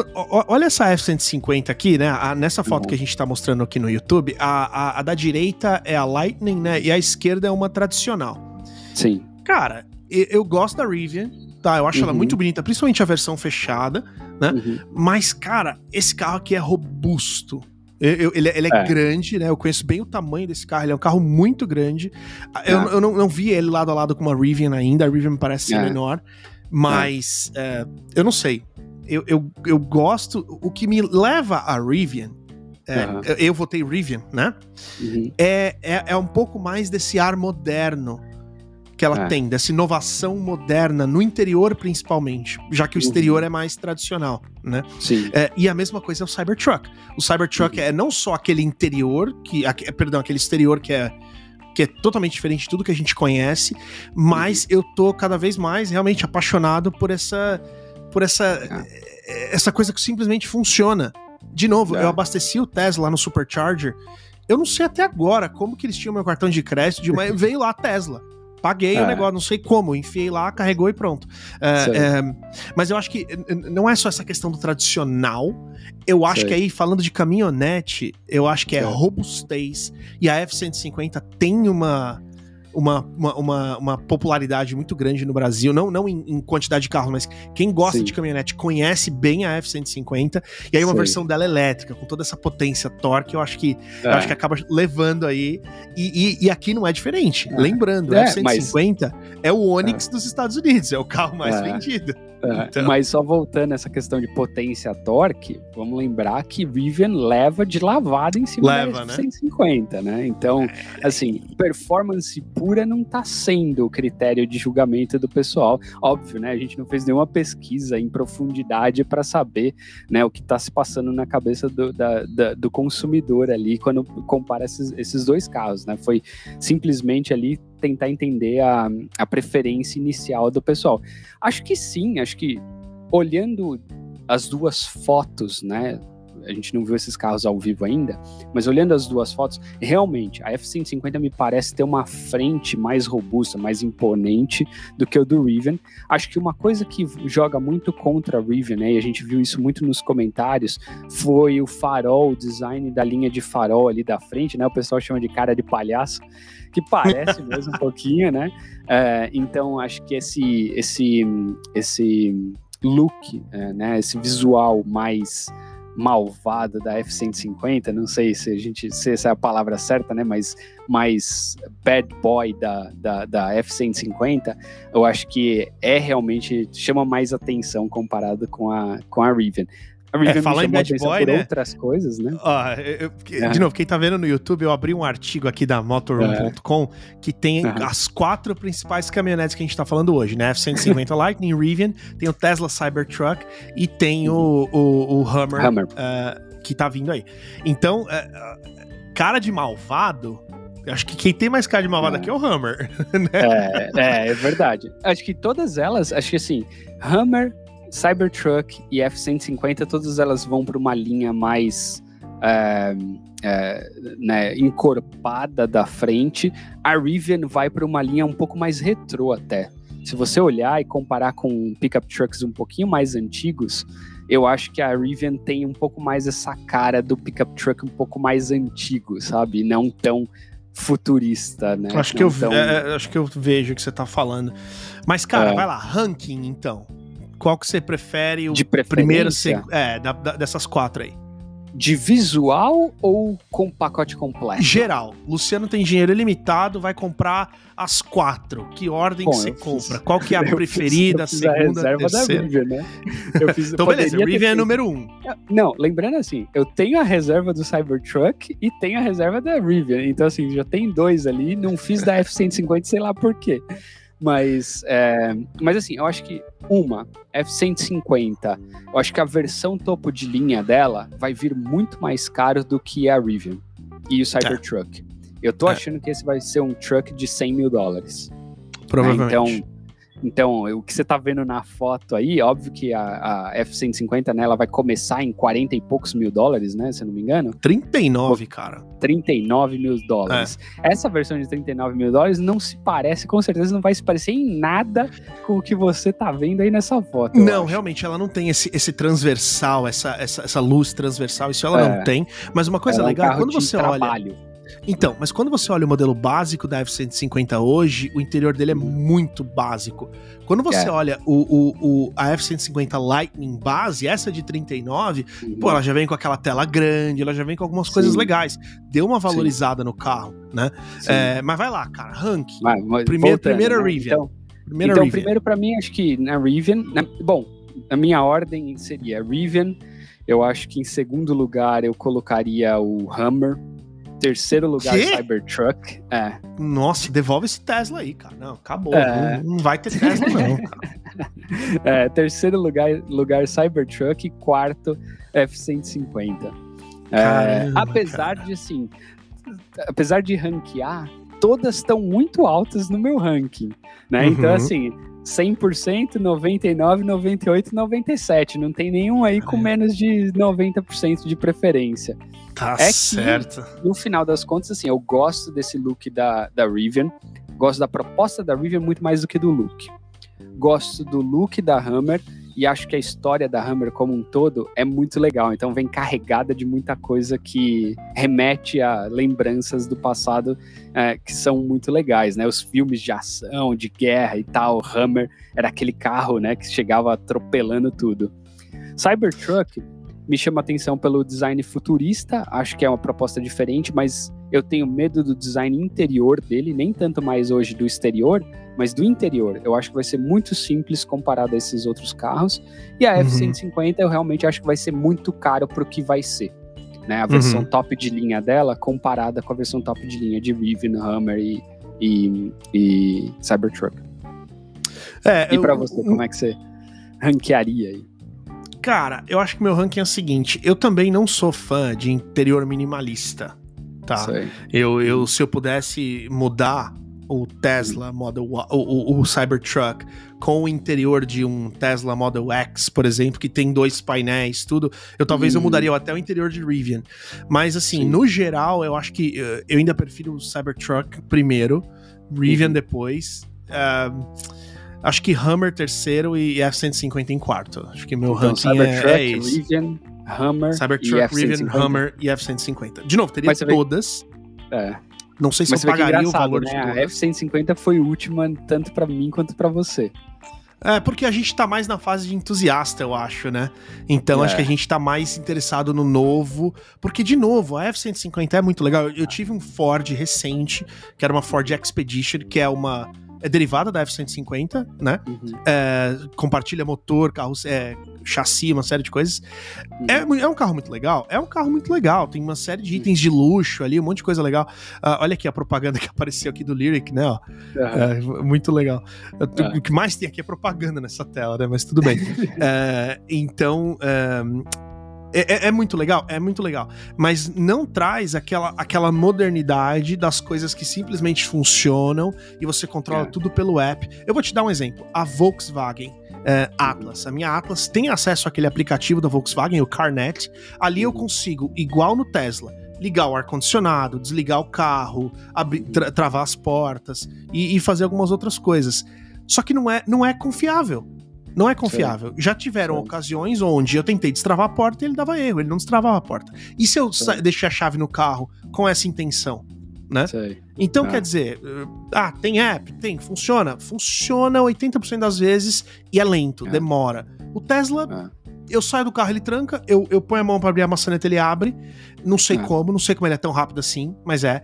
Olha essa F-150 aqui, né? A- nessa foto Uhum. que a gente tá mostrando aqui no YouTube, a, a- a da direita é a Lightning, né? E a esquerda é uma tradicional. Sim. Cara, eu, gosto da Rivian, tá? Eu acho ela Uhum. muito bonita, principalmente a versão fechada. Uhum. Mas, cara, esse carro aqui é robusto. Eu- eu- ele ele é, É. grande, né? Eu conheço bem o tamanho desse carro. Ele é um carro muito grande. Eu, É. eu não, não vi ele lado a lado com uma Rivian ainda. A Rivian me parece ser É. menor. Mas é, eu não sei. Eu, eu, eu gosto. O que me leva a Rivian. é, Aham. eu, eu votei Rivian, né? Uhum. É, é, é um pouco mais desse ar moderno que ela É. tem, dessa inovação moderna, no interior principalmente, já que o Uhum. exterior é mais tradicional, né? Sim. É, e a mesma coisa é o Cybertruck. O Cybertruck Uhum. é não só aquele interior, que, aque- perdão, aquele exterior que é, que é totalmente diferente de tudo que a gente conhece, mas Uhum. eu tô cada vez mais realmente apaixonado por essa por essa eh, essa coisa que simplesmente funciona. De novo, É. eu abasteci o Tesla lá no Supercharger. Eu não sei até agora como que eles tinham meu cartão de crédito, de uma- veio lá a Tesla. Paguei o É. negócio, não sei como, enfiei lá, carregou e pronto. É, é, mas eu acho que não é só essa questão do tradicional. Eu acho Sei. que aí, falando de caminhonete, eu acho que é É. robustez. E a F-150 tem uma, uma, uma, uma, uma popularidade muito grande no Brasil. Não, não em, em quantidade de carros, mas quem gosta Sim. de caminhonete conhece bem a F-150. E aí uma Sei. versão dela elétrica, com toda essa potência torque, eu acho que, eu É. acho que acaba levando aí. E, e- e aqui não é diferente. É. Lembrando, É, a F-150 é o Onix dos Estados Unidos, é o carro mais É. vendido. É, Então- Mas só voltando essa questão de potência torque, vamos lembrar que Rivian leva de lavada em cima Leva, da né? 150, né? Então, assim, performance pura não tá sendo o critério de julgamento do pessoal. Óbvio, né? A gente não fez nenhuma pesquisa em profundidade para saber né, o que tá se passando na cabeça do, da- da- do consumidor ali quando compara esses, esses dois carros, né? Foi simplesmente ali tentar entender a, a preferência inicial do pessoal. Acho que sim, acho que olhando as duas fotos, né? a gente não viu esses carros ao vivo ainda, mas olhando as duas fotos, realmente a F-150 me parece ter uma frente mais robusta, mais imponente do que o do Rivian. Acho que uma coisa que joga muito contra a Rivian, né, e a gente viu isso muito nos comentários, foi o farol, o design da linha de farol ali da frente, né? O pessoal chama de cara de palhaço, que parece mesmo um pouquinho, né? É, então acho que esse esse esse look, é, né? Esse visual mais malvado da F-150, não sei se a gente se essa é a palavra certa, né? Mas mais bad boy da, da, da F-150, eu acho que é realmente chama mais atenção comparado com a com a Rivian. É, falar em Bad Boy, né? outras coisas, né? Ó, eu, eu, de novo, quem tá vendo no YouTube, eu abri um artigo aqui da Motorroom.com que tem as quatro principais caminhonetes que a gente tá falando hoje, né? F-150 Lightning, Rivian, tem o Tesla Cybertruck e tem o, o, o Hummer, Hummer. Uh, que tá vindo aí. Então, uh, cara de malvado, Acho que quem tem mais cara de malvado é. aqui é o Hammer. Né? É, é, é, verdade. Acho que todas elas, acho que assim, Hammer, Cybertruck e F-150, todas elas vão para uma linha mais é, é, né, encorpada da frente. A Rivian vai para uma linha um pouco mais retrô até. Se você olhar e comparar com pickup trucks um pouquinho mais antigos, eu acho que a Rivian tem um pouco mais essa cara do pickup truck um pouco mais antigo, sabe? Não tão futurista, né? Acho que, eu, tão... é, acho que eu vejo o que você tá falando. Mas, cara, é. vai lá, ranking então. Qual que você prefere? O de primeiro, é, da, da, dessas quatro aí. De visual ou com pacote completo? Geral. Luciano tem dinheiro ilimitado, vai comprar as quatro. Que ordem Bom, você compra? Qual que é a preferida, fiz, a segunda, a reserva terceira? da Rivian, né? Eu fiz, então beleza, Rivian é número um. Não, lembrando assim, eu tenho a reserva do Cybertruck e tenho a reserva da Rivian. Então assim, já tem dois ali, não fiz da F-150, sei lá por quê. Mas, é, mas assim, eu acho que uma, F-150, eu acho que a versão topo de linha dela vai vir muito mais caro do que a Rivian e o Cybertruck. É. Eu tô é. achando que esse vai ser um truck de 100 mil dólares. Provavelmente. Então, então, o que você tá vendo na foto aí, óbvio que a, a F-150, né, ela vai começar em 40 e poucos mil dólares, né, se eu não me engano. 39, cara. 39 mil dólares. É. Essa versão de 39 mil dólares não se parece, com certeza não vai se parecer em nada com o que você tá vendo aí nessa foto. Não, realmente, ela não tem esse, esse transversal, essa, essa, essa luz transversal, isso ela é. não tem. Mas uma coisa ela legal, é um quando você trabalho. Então, mas quando você olha o modelo básico da F-150 hoje, o interior dele é muito básico. Quando você é. olha o, o, o, a F-150 Lightning base, essa de 39, uhum. pô, ela já vem com aquela tela grande, ela já vem com algumas Sim. coisas legais. Deu uma valorizada Sim. no carro, né? É, mas vai lá, cara, rank. Vai, primeiro, voltando, primeira né? Rivian. Então, primeira então Rivian. primeiro para mim, acho que na Rivian, na, bom, a minha ordem seria Rivian, eu acho que em segundo lugar eu colocaria o Hammer, Terceiro lugar, que? Cybertruck. É. Nossa, devolve esse Tesla aí, cara. Não, acabou. É. Não, não, vai ter Tesla, não, cara. É, terceiro lugar, lugar Cybertruck. Quarto, F-150. É, apesar cara. de, assim, apesar de ranquear, todas estão muito altas no meu ranking, né? Então, uhum. Então, assim, 100%, 99, 98, 97. Não tem nenhum aí com menos de 90% de preferência. Tá é certo. Que, no final das contas, assim, eu gosto desse look da, da Rivian. Gosto da proposta da Rivian muito mais do que do look. Gosto do look da Hammer e acho que a história da Hammer como um todo é muito legal. Então vem carregada de muita coisa que remete a lembranças do passado é, que são muito legais, né? Os filmes de ação, de guerra e tal. Hammer era aquele carro, né, que chegava atropelando tudo. Cybertruck me chama atenção pelo design futurista, acho que é uma proposta diferente, mas eu tenho medo do design interior dele, nem tanto mais hoje do exterior, mas do interior. Eu acho que vai ser muito simples comparado a esses outros carros. E a uhum. F-150 eu realmente acho que vai ser muito caro para o que vai ser. Né? A versão uhum. top de linha dela comparada com a versão top de linha de Rivian, Hammer e, e, e Cybertruck. É, e para você, como é que você ranquearia aí? Cara, eu acho que meu ranking é o seguinte: eu também não sou fã de interior minimalista. Tá? Eu, eu, se eu pudesse mudar o Tesla Model o, o, o Cybertruck com o interior de um Tesla Model X, por exemplo, que tem dois painéis, tudo, eu talvez hum. eu mudaria até o interior de Rivian. Mas assim, Sim. no geral, eu acho que uh, eu ainda prefiro o Cybertruck primeiro, Rivian uhum. depois. Uh, acho que Hummer terceiro e F-150 em quarto. Acho que meu então, ranking é, é esse. Rivian, Hummer, Cybertruck, Rivian, Hummer e F-150. De novo, teria todas. Vê... É. Não sei se Mas eu pagaria o valor né? de todas. A F-150 foi última tanto para mim quanto para você. É, porque a gente tá mais na fase de entusiasta, eu acho, né? Então é. acho que a gente tá mais interessado no novo. Porque, de novo, a F-150 é muito legal. Eu tive um Ford recente, que era uma Ford Expedition, que é uma é derivada da F-150, né? Uhum. É, compartilha motor, carros, é, chassi, uma série de coisas. Uhum. É, é um carro muito legal? É um carro muito legal. Tem uma série de uhum. itens de luxo ali, um monte de coisa legal. Uh, olha aqui a propaganda que apareceu aqui do Lyric, né? Ó. É, muito legal. É. O que mais tem aqui é propaganda nessa tela, né? Mas tudo bem. É, então. É, é, é, muito legal, é muito legal. Mas não traz aquela, aquela modernidade das coisas que simplesmente funcionam e você controla é. tudo pelo app. Eu vou te dar um exemplo. A Volkswagen. É, Atlas. A minha Atlas tem acesso àquele aplicativo da Volkswagen, o CarNet. Ali eu consigo, igual no Tesla, ligar o ar-condicionado, desligar o carro, abrir, tra travar as portas e, e, fazer algumas outras coisas. Só que não é, não é confiável. Não é confiável. Sim. Já tiveram Sim. ocasiões onde eu tentei destravar a porta e ele dava erro, ele não destravava a porta. E se eu deixei a chave no carro com essa intenção? Né? Sei. Então, ah. quer dizer, ah, tem app? Tem, funciona? Funciona 80% das vezes e é lento, é. demora. O Tesla, é. eu saio do carro, ele tranca, eu, eu ponho a mão para abrir a maçaneta, ele abre. Não sei como, não sei como ele é tão rápido assim, mas é.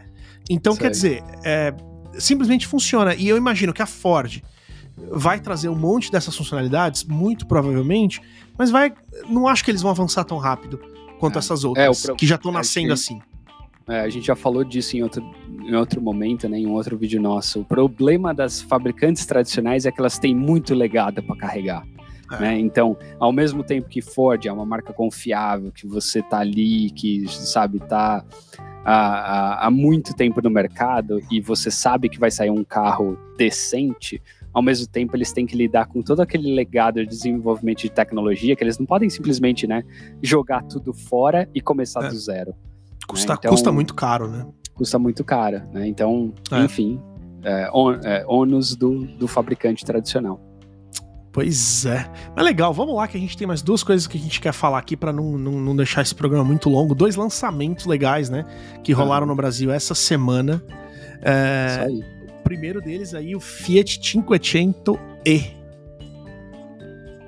Então, sei. quer dizer, é, simplesmente funciona. E eu imagino que a Ford, vai trazer um monte dessas funcionalidades, muito provavelmente, mas vai. Não acho que eles vão avançar tão rápido quanto é. essas outras, é, que já estão nascendo que, assim. É, a gente já falou disso em outro, em outro momento, né, em um outro vídeo nosso. O problema das fabricantes tradicionais é que elas têm muito legado para carregar. É. Né? Então, ao mesmo tempo que Ford é uma marca confiável, que você tá ali, que sabe, tá há, há muito tempo no mercado e você sabe que vai sair um carro decente, ao mesmo tempo eles têm que lidar com todo aquele legado de desenvolvimento de tecnologia que eles não podem simplesmente né, jogar tudo fora e começar é. do zero. Custa, né? então, custa muito caro, né? Custa muito caro, né? Então, é. enfim, é, on, é, ônus do, do fabricante tradicional. Pois é. Mas legal, vamos lá que a gente tem mais duas coisas que a gente quer falar aqui para não, não, não, deixar esse programa muito longo. Dois lançamentos legais, né? Que rolaram no Brasil essa semana. É, Isso aí primeiro deles aí, o Fiat Cinquecento-E.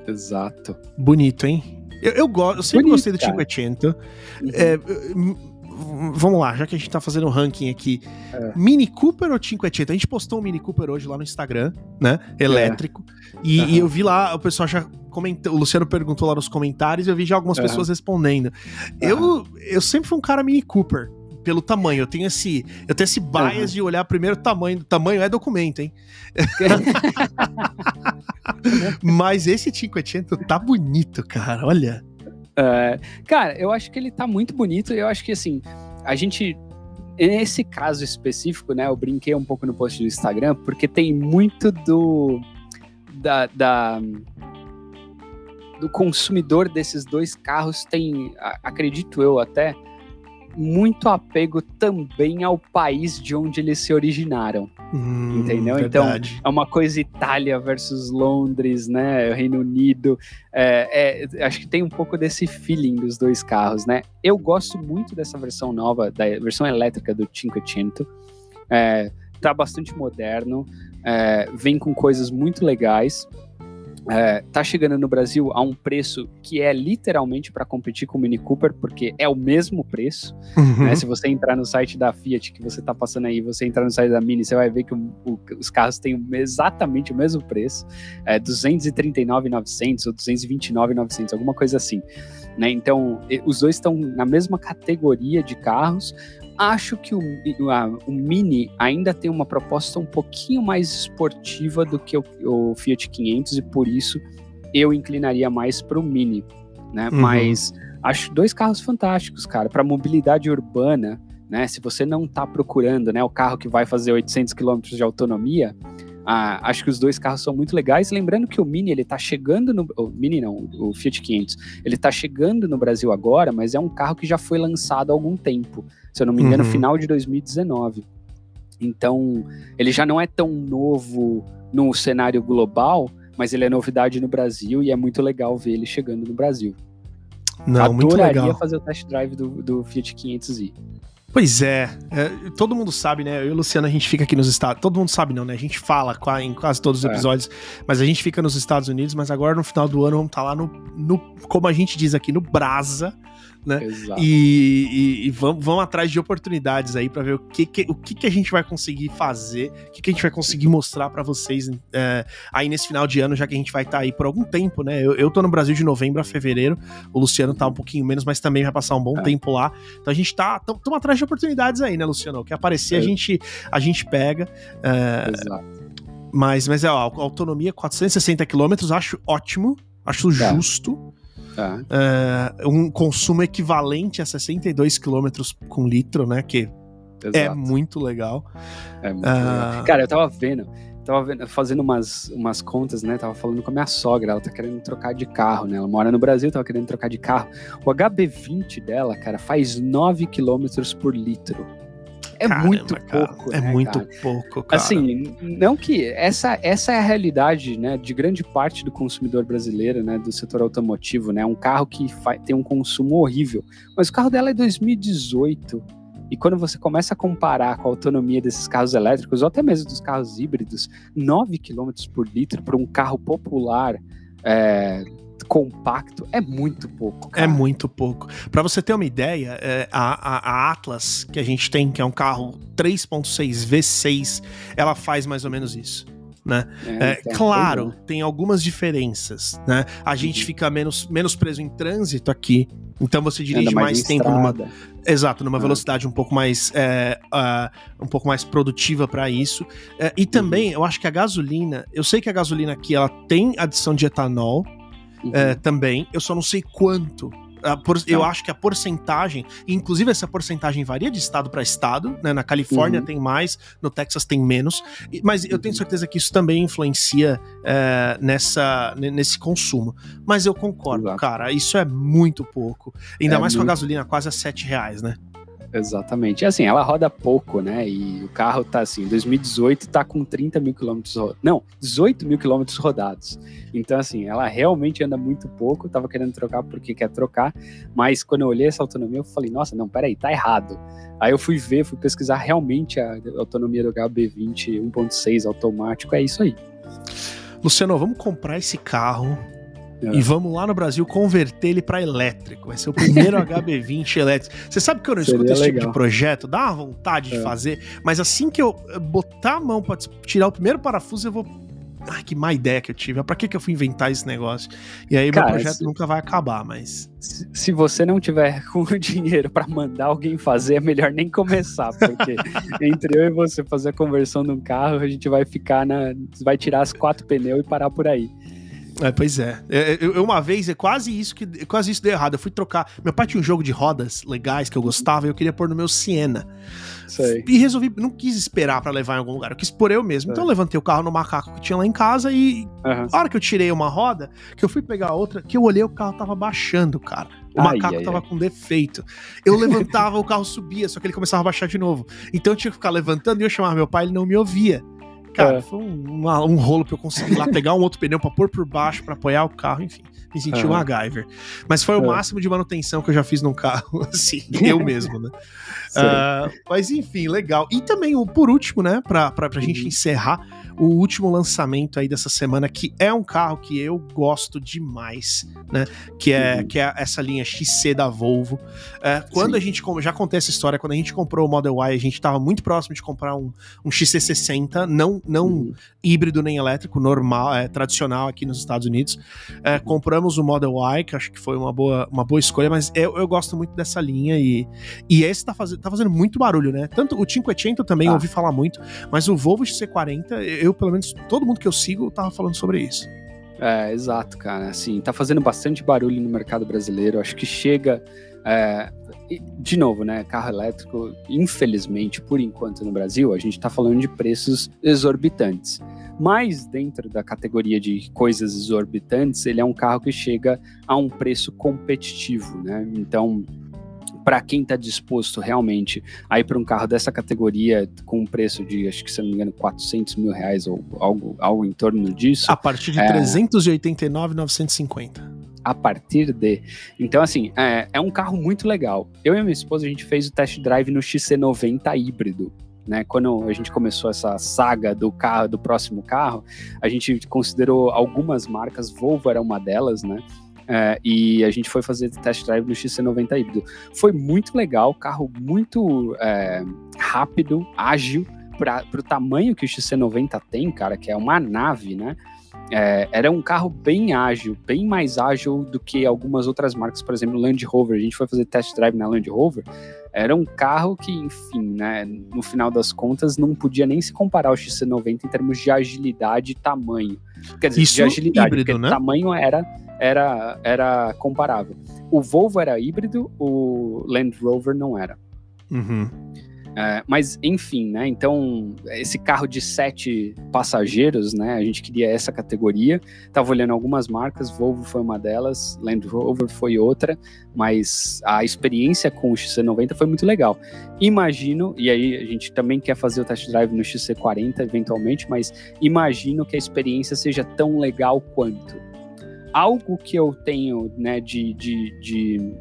Exato. Bonito, hein? Eu, eu, gosto, eu sempre Bonito, gostei do cara. Cinquecento. Uhum. É, vamos lá, já que a gente tá fazendo um ranking aqui. É. Mini Cooper ou Cinquecento? A gente postou um Mini Cooper hoje lá no Instagram, né? Elétrico. É. E, uhum. e, eu vi lá, o pessoal já comentou, o Luciano perguntou lá nos comentários, eu vi já algumas uhum. pessoas respondendo. Eu, eu sempre fui um cara Mini Cooper pelo tamanho. Eu tenho esse, eu tenho esse bias uhum. de olhar primeiro o tamanho. O tamanho é documento, hein? Mas esse 500 tá bonito, cara. Olha. Uh, cara, eu acho que ele tá muito bonito. Eu acho que assim, a gente nesse caso específico, né, eu brinquei um pouco no post do Instagram, porque tem muito do da, da do consumidor desses dois carros tem, acredito eu até, muito apego também ao país de onde eles se originaram. Hum, entendeu? Então, verdade. Então, é uma coisa Itália versus Londres, né? Reino Unido. É, é, acho que tem um pouco desse feeling dos dois carros, né? Eu gosto muito dessa versão nova, da versão elétrica do Cinquecento. É, tá bastante moderno, é, vem com coisas muito legais é, tá chegando no Brasil a um preço que é literalmente para competir com o Mini Cooper, porque é o mesmo preço. Uhum. Né? Se você entrar no site da Fiat que você tá passando aí, você entrar no site da Mini, você vai ver que o, o, os carros têm exatamente o mesmo preço, é 239.900 ou 229.900, alguma coisa assim. Né? Então, os dois estão na mesma categoria de carros, Acho que o, a, o Mini ainda tem uma proposta um pouquinho mais esportiva do que o, o Fiat 500 e por isso eu inclinaria mais para o Mini, né? Uhum. Mas acho dois carros fantásticos, cara, para mobilidade urbana. né? Se você não está procurando, né, o carro que vai fazer 800 km de autonomia, ah, acho que os dois carros são muito legais. Lembrando que o Mini ele está chegando no o Mini não, o Fiat 500, ele está chegando no Brasil agora, mas é um carro que já foi lançado há algum tempo. Se eu não me engano, uhum. final de 2019. Então, ele já não é tão novo no cenário global, mas ele é novidade no Brasil e é muito legal ver ele chegando no Brasil. Não, Adoraria muito legal. fazer o test drive do, do Fiat 500i. Pois é, é, todo mundo sabe, né? Eu e o Luciano, a gente fica aqui nos Estados Todo mundo sabe, não, né? A gente fala em quase todos os é. episódios, é. mas a gente fica nos Estados Unidos, mas agora no final do ano vamos estar tá lá no, no como a gente diz aqui, no Brasa, né? Exato. E, e, e vamos, vamos, atrás de oportunidades aí para ver o que, que, o que, que a gente vai conseguir fazer, o que, que a gente vai conseguir mostrar para vocês é, aí nesse final de ano, já que a gente vai estar tá aí por algum tempo, né? Eu, eu tô no Brasil de novembro a fevereiro, o Luciano tá um pouquinho menos, mas também vai passar um bom é. tempo lá. Então a gente tá, estamos atrás de oportunidades aí, né, Luciano? O que aparecer é. a, gente, a gente pega. É, Exato. Mas, mas é, ó, autonomia 460 km, acho ótimo, acho tá. justo. Uh, um consumo equivalente a 62 km com litro, né? Que é Exato. é muito legal. É muito uh, legal. Cara, eu tava vendo, tava vendo, fazendo umas, umas contas, né? Tava falando com a minha sogra, ela tá querendo trocar de carro, né? Ela mora no Brasil, tava querendo trocar de carro. O HB20 dela, cara, faz 9 km por litro. É Caramba, muito cara, pouco. É né, muito cara? pouco, cara. Assim, não que essa, essa é a realidade, né, de grande parte do consumidor brasileiro, né, do setor automotivo, né, um carro que tem um consumo horrível. Mas o carro dela é 2018. E quando você começa a comparar com a autonomia desses carros elétricos, ou até mesmo dos carros híbridos, 9 km por litro para um carro popular é, compacto é muito pouco. Cara. É muito pouco. Para você ter uma ideia, é, a, a, Atlas que a gente tem, que é um carro 3.6 V6, ela faz mais ou menos isso. Né? É, é, então, claro, tem algumas diferenças, né? A gente uhum. fica menos, menos preso em trânsito aqui, então você dirige mais, mais tempo numa, exato, numa ah. velocidade um pouco mais, é, uh, um pouco mais produtiva para isso. É, e também, uhum. eu acho que a gasolina, eu sei que a gasolina aqui ela tem adição de etanol, uhum. é, também. Eu só não sei quanto. Por, eu tá. acho que a porcentagem, inclusive essa porcentagem varia de estado para estado, né? Na Califórnia uhum. tem mais, no Texas tem menos, mas eu tenho uhum. certeza que isso também influencia é, nessa, nesse consumo. Mas eu concordo, Exato. cara, isso é muito pouco. Ainda é mais muito... com a gasolina quase a 7 reais, né? Exatamente. E assim, ela roda pouco, né? E o carro tá assim, 2018 tá com 30 mil quilômetros, não, 18 mil quilômetros rodados. Então, assim, ela realmente anda muito pouco. Eu tava querendo trocar porque quer trocar, mas quando eu olhei essa autonomia, eu falei, nossa, não, peraí, tá errado. Aí eu fui ver, fui pesquisar realmente a autonomia do HB20 1.6 automático, é isso aí. Luciano, vamos comprar esse carro é. E vamos lá no Brasil converter ele para elétrico. Vai ser o primeiro HB20 elétrico. Você sabe que eu não Seria escuto esse legal. tipo de projeto? Dá uma vontade é. de fazer, mas assim que eu botar a mão para tirar o primeiro parafuso, eu vou Ai, que má ideia que eu tive. Pra que, que eu fui inventar esse negócio? E aí, Cara, meu projeto se, nunca vai acabar, mas. Se, se você não tiver com dinheiro para mandar alguém fazer, é melhor nem começar, porque entre eu e você fazer a conversão de um carro, a gente vai ficar na. Vai tirar as quatro pneus e parar por aí. É, pois é. é eu, uma vez, é quase isso que quase isso deu errado. Eu fui trocar. Meu pai tinha um jogo de rodas legais que eu gostava e eu queria pôr no meu Siena. Sei. E resolvi, não quis esperar para levar em algum lugar, eu quis pôr eu mesmo. Então eu levantei o carro no macaco que tinha lá em casa e uhum. a hora que eu tirei uma roda, que eu fui pegar a outra, que eu olhei, o carro tava baixando, cara. O ai, macaco ai, tava ai. com defeito. Eu levantava, o carro subia, só que ele começava a baixar de novo. Então eu tinha que ficar levantando e eu chamava meu pai, ele não me ouvia. Cara, é. foi um, um, rolo pra eu conseguir lá pegar um outro pneu pra pôr por baixo, pra apoiar o carro, enfim. Me senti uhum. um MacGyver. Mas foi o máximo de manutenção que eu já fiz num carro, assim, eu mesmo, né? uh, mas enfim, legal. E também, por último, né, pra, pra, pra uhum. gente encerrar, o último lançamento aí dessa semana, que é um carro que eu gosto demais, né? Que é, uhum. que é essa linha XC da Volvo. É, quando Sim. a gente, já contei essa história, quando a gente comprou o Model Y, a gente estava muito próximo de comprar um, um XC60, não, não uhum. híbrido nem elétrico, normal, é, tradicional aqui nos Estados Unidos. É, compramos o Model Y, que acho que foi uma boa, uma boa escolha, mas eu, eu gosto muito dessa linha e, e esse tá, faz, tá fazendo muito barulho, né? Tanto o 500 também ah. ouvi falar muito, mas o Volvo XC40 eu, pelo menos, todo mundo que eu sigo tava falando sobre isso. É, exato, cara. Assim, tá fazendo bastante barulho no mercado brasileiro. Acho que chega. É, de novo, né? Carro elétrico, infelizmente, por enquanto no Brasil, a gente está falando de preços exorbitantes. Mas dentro da categoria de coisas exorbitantes, ele é um carro que chega a um preço competitivo, né? Então, para quem está disposto realmente a ir para um carro dessa categoria com um preço de, acho que se não me engano, 400 mil reais ou algo, algo em torno disso. A partir de é... 389,950 a partir de. Então, assim, é, é, um carro muito legal. Eu e minha esposa, a gente fez o test drive no XC90 híbrido. Né, quando a gente começou essa saga do carro, do próximo carro, a gente considerou algumas marcas, Volvo era uma delas, né? É, e a gente foi fazer test drive no XC90 híbrido. Foi muito legal, carro muito é, rápido, ágil, para o tamanho que o XC90 tem, cara, que é uma nave, né? É, era um carro bem ágil, bem mais ágil do que algumas outras marcas, por exemplo, Land Rover. A gente foi fazer test drive na Land Rover. Era um carro que, enfim, né, no final das contas, não podia nem se comparar ao XC90 em termos de agilidade e tamanho. Quer dizer, Isso de agilidade, híbrido, né? tamanho era, era, era comparável. O Volvo era híbrido, o Land Rover não era. Uhum. É, mas, enfim, né? Então, esse carro de sete passageiros, né? A gente queria essa categoria. Tava olhando algumas marcas, Volvo foi uma delas, Land Rover foi outra, mas a experiência com o XC90 foi muito legal. Imagino, e aí a gente também quer fazer o test drive no XC40 eventualmente, mas imagino que a experiência seja tão legal quanto algo que eu tenho né, de, de, de,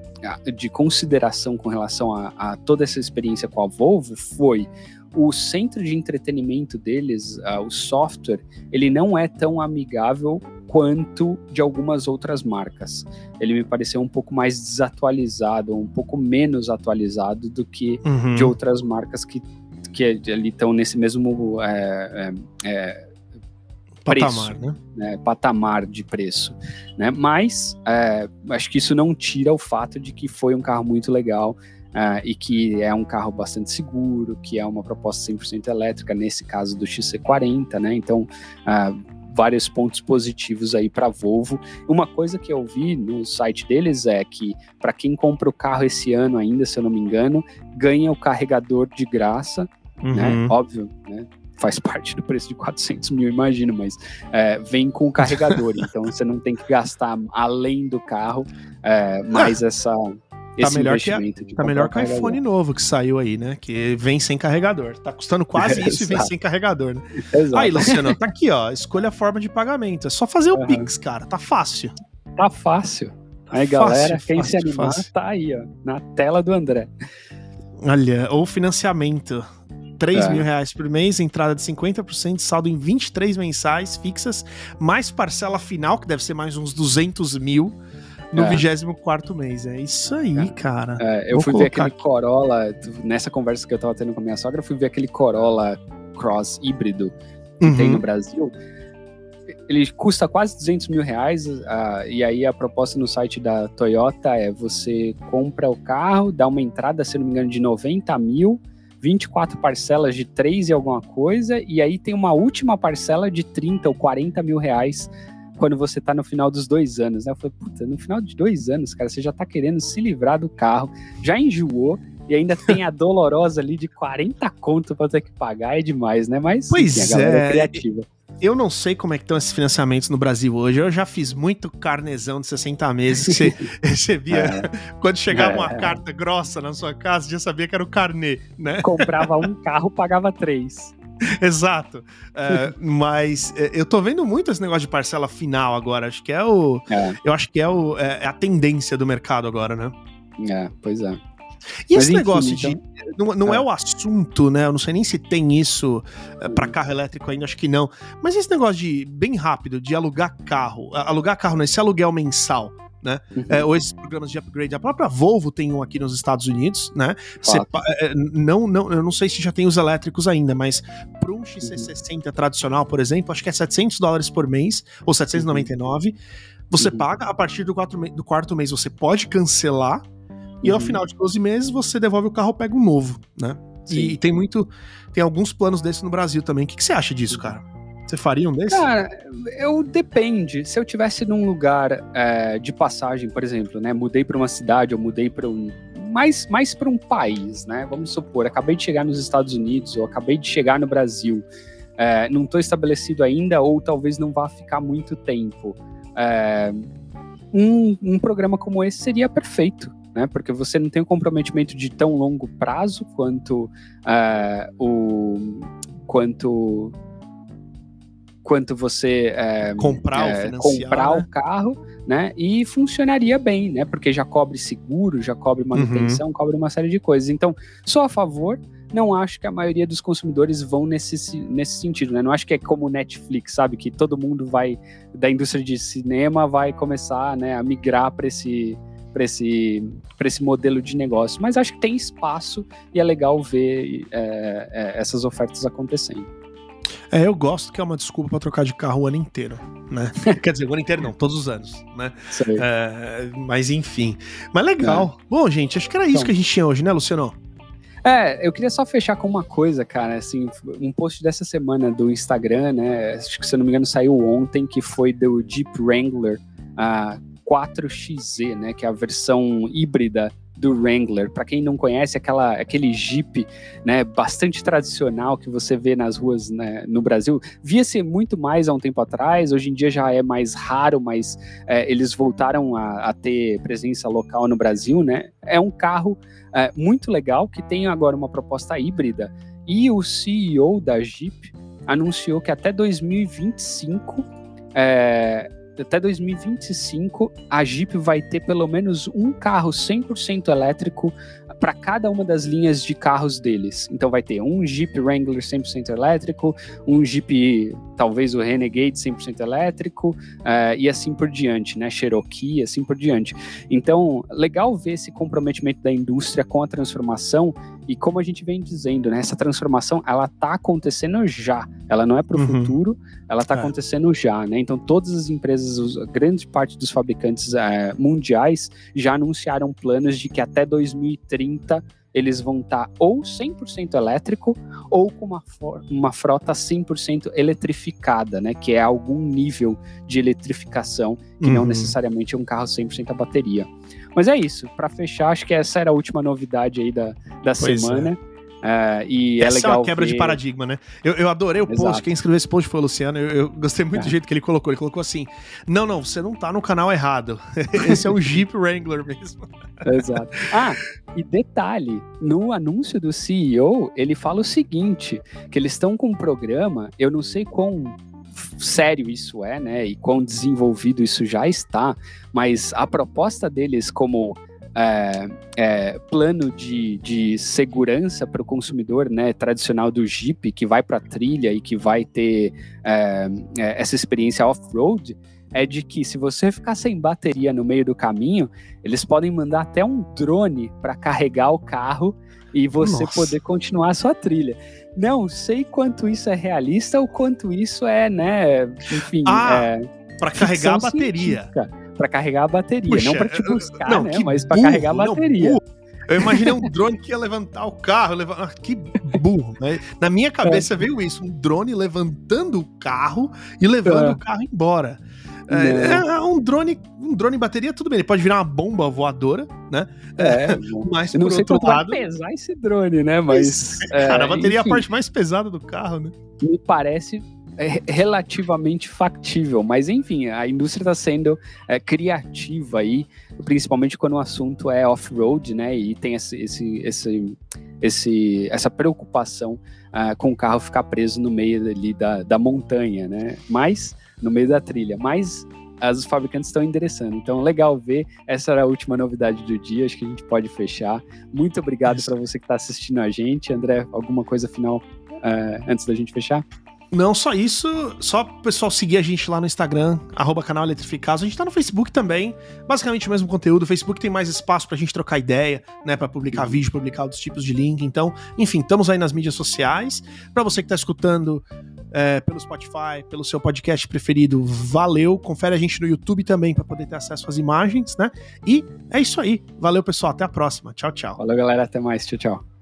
de consideração com relação a, a, toda essa experiência com a Volvo foi o centro de entretenimento deles, uh, o software, ele não é tão amigável quanto de algumas outras marcas. Ele me pareceu um pouco mais desatualizado, um pouco menos atualizado do que Uhum. de outras marcas que, que ali estão nesse mesmo é, é, Patamar, preço. né? né, patamar de preço, né? Mas é, acho que isso não tira o fato de que foi um carro muito legal é, e que é um carro bastante seguro, que é uma proposta 100% elétrica, nesse caso do XC40, né? Então, é, vários pontos positivos aí para Volvo. Uma coisa que eu vi no site deles é que para quem compra o carro esse ano ainda, se eu não me engano, ganha o carregador de graça, né? Uhum. Óbvio, né? Faz parte do preço de 400 mil, imagino, mas é, vem com o carregador, então você não tem que gastar além do carro é, mais essa, esse melhor que a- Tá melhor que o iPhone novo que saiu aí, né? Que vem sem carregador. Tá custando quase isso e vem sem carregador, né? Exato. Aí, Luciano, tá aqui, ó. Escolha a forma de pagamento. É só fazer o Aham. Pix, cara. Tá fácil. Tá fácil. Tá Aí, fácil, galera, quem fácil, se animar, fácil. tá aí, ó, na tela do André. Olha, ou financiamento. 3 É. mil reais por mês, entrada de 50%, saldo em 23 mensais fixas, mais parcela final, que deve ser mais uns 200 mil, no É. 24 mês. É isso aí, É. cara. É, eu Vou fui ver aquele Corolla, nessa conversa que eu tava tendo com a minha sogra, eu fui ver aquele Corolla Cross híbrido que tem no Uhum. Brasil. Ele custa quase 200 mil reais, ah, e aí a proposta no site da Toyota é você compra o carro, dá uma entrada, se não me engano, de 90 mil, 24 parcelas de 3 e alguma coisa, e aí tem uma última parcela de 30 ou 40 mil reais quando você tá no final dos dois anos, né? Eu falei, puta, no final de dois anos, cara, você já tá querendo se livrar do carro, já enjoou, e ainda tem a dolorosa ali de 40 conto pra ter que pagar, é demais, né? Mas Pois enfim, a galera é. criativa. Eu não sei como é que estão esses financiamentos no Brasil hoje. Eu já fiz muito carnezão de 60 meses que você recebia. É, Quando chegava É. uma carta grossa na sua casa, já sabia que era o carnê, né? comprava um carro, pagava três. Exato. É, mas é, eu tô vendo muito esse negócio de parcela final agora. Acho que é o. É, Eu acho que é, o, é a tendência do mercado agora, né? é, pois é. E Mas esse enfim, negócio então- de. Não, não é. É. o assunto, né? Eu não sei nem se tem isso é, pra carro elétrico ainda, acho que não. Mas esse negócio de, bem rápido, de alugar carro. Alugar carro, esse aluguel mensal. Uhum. É, ou esses programas de upgrade. A própria Volvo tem um aqui nos Estados Unidos, né? Você é, não, não, eu não sei se já tem os elétricos ainda, mas para Uhum. um XC60 tradicional, por exemplo, acho que é 700 dólares por mês, ou 799. Você Uhum. paga, a partir do, quatro do quarto mês você pode cancelar, e ao Uhum. final de 12 meses você devolve o carro pega um novo, né? Sim. E, tem muito. Tem alguns planos desses no Brasil também. O que, que você acha disso, cara? Você faria um desses? Cara, eu depende. Se eu tivesse num lugar é, de passagem, por exemplo, né? Mudei para uma cidade, ou mudei para um, mais, mais para um país, né? Vamos supor, acabei de chegar nos Estados Unidos ou acabei de chegar no Brasil, é, não estou estabelecido ainda ou talvez não vá ficar muito tempo. É, um, um programa como esse seria perfeito, né? Porque você não tem um comprometimento de tão longo prazo quanto é, o quanto quanto você é, comprar, é, comprar né? o carro, né? E funcionaria bem, né? Porque já cobre seguro, já cobre manutenção, uhum. cobre uma série de coisas. Então, sou a favor. Não acho que a maioria dos consumidores vão nesse, nesse sentido, né? Não acho que é como Netflix, sabe? Que todo mundo vai, da indústria de cinema, vai começar né, a migrar para esse, para esse, esse modelo de negócio. Mas acho que tem espaço e é legal ver é, é, essas ofertas acontecendo. É, eu gosto que é uma desculpa para trocar de carro o ano inteiro, né? Quer dizer, o ano inteiro não, todos os anos, né? É, mas enfim. Mas legal. É. Bom, gente, acho que era isso então, que a gente tinha hoje, né, Luciano? É, eu queria só fechar com uma coisa, cara, assim, um post dessa semana do Instagram, né, acho que se eu não me engano saiu ontem, que foi do Jeep Wrangler a 4XZ, né, que é a versão híbrida do Wrangler. Para quem não conhece, aquela, aquele Jeep né, bastante tradicional que você vê nas ruas né, no Brasil, via-se muito mais há um tempo atrás, hoje em dia já é mais raro, mas é, eles voltaram a, a, ter presença local no Brasil. Né? É um carro é, muito legal que tem agora uma proposta híbrida. E o CEO da Jeep anunciou que até 2025 é, até 2025, a Jeep vai ter pelo menos um carro 100% elétrico para cada uma das linhas de carros deles. Então vai ter um Jeep Wrangler 100% elétrico, um Jeep, talvez o Renegade 100% elétrico, uh, e assim por diante, né? Cherokee, assim por diante. Então, legal ver esse comprometimento da indústria com a transformação e como a gente vem dizendo, né, essa transformação ela está acontecendo já. Ela não é para o uhum. futuro, ela está é. acontecendo já, né? Então todas as empresas, a grande parte dos fabricantes é, mundiais já anunciaram planos de que até 2030 eles vão estar tá ou 100% elétrico ou com uma, uma frota 100% eletrificada, né? Que é algum nível de eletrificação que uhum. não necessariamente é um carro 100% a bateria. Mas é isso. Para fechar, acho que essa era a última novidade aí da, da semana. É. Uh, e é Essa é legal. é uma quebra ver... de paradigma, né? Eu, eu adorei o Exato. post. Quem escreveu esse post foi o Luciano. Eu, eu gostei muito é. do jeito que ele colocou. Ele colocou assim: Não, não, você não tá no canal errado. esse é o Jeep Wrangler mesmo. Exato. Ah, e detalhe: no anúncio do CEO, ele fala o seguinte: que eles estão com um programa, eu não sei quão sério isso é, né? E quão desenvolvido isso já está, mas a proposta deles como é, é, plano de, de segurança para o consumidor né, tradicional do Jeep, que vai para a trilha e que vai ter é, é, essa experiência off-road, é de que se você ficar sem bateria no meio do caminho, eles podem mandar até um drone para carregar o carro e você Nossa. poder continuar a sua trilha. Não sei quanto isso é realista ou quanto isso é, né, enfim, ah, é, para carregar a bateria. Para carregar a bateria, Puxa, não para te buscar, não, né, mas para carregar a bateria. Não, eu imaginei um drone que ia levantar o carro, levantar... Ah, que burro, né? Na minha cabeça é. veio isso, um drone levantando o carro e levando é. o carro embora. É, é, um drone, um drone em bateria, tudo bem. Ele pode virar uma bomba voadora, né? É, mas não por sei outro lado, pesar esse drone, né? Mas. É, cara, a bateria enfim, é a parte mais pesada do carro, né? Me parece é relativamente factível, mas enfim, a indústria está sendo é, criativa aí, principalmente quando o assunto é off-road, né? E tem esse, esse, esse, esse essa preocupação uh, com o carro ficar preso no meio ali da, da montanha, né? Mas no meio da trilha. Mas as fabricantes estão endereçando. Então, legal ver. Essa era a última novidade do dia. Acho que a gente pode fechar. Muito obrigado para você que está assistindo a gente. André, alguma coisa final uh, antes da gente fechar? Não só isso, só o pessoal seguir a gente lá no Instagram, arroba canal Eletrificados. A gente tá no Facebook também, basicamente o mesmo conteúdo. O Facebook tem mais espaço pra gente trocar ideia, né? Pra publicar vídeo, publicar outros tipos de link. Então, enfim, estamos aí nas mídias sociais. Para você que tá escutando é, pelo Spotify, pelo seu podcast preferido, valeu. Confere a gente no YouTube também para poder ter acesso às imagens, né? E é isso aí. Valeu, pessoal. Até a próxima. Tchau, tchau. Valeu, galera. Até mais. Tchau, tchau.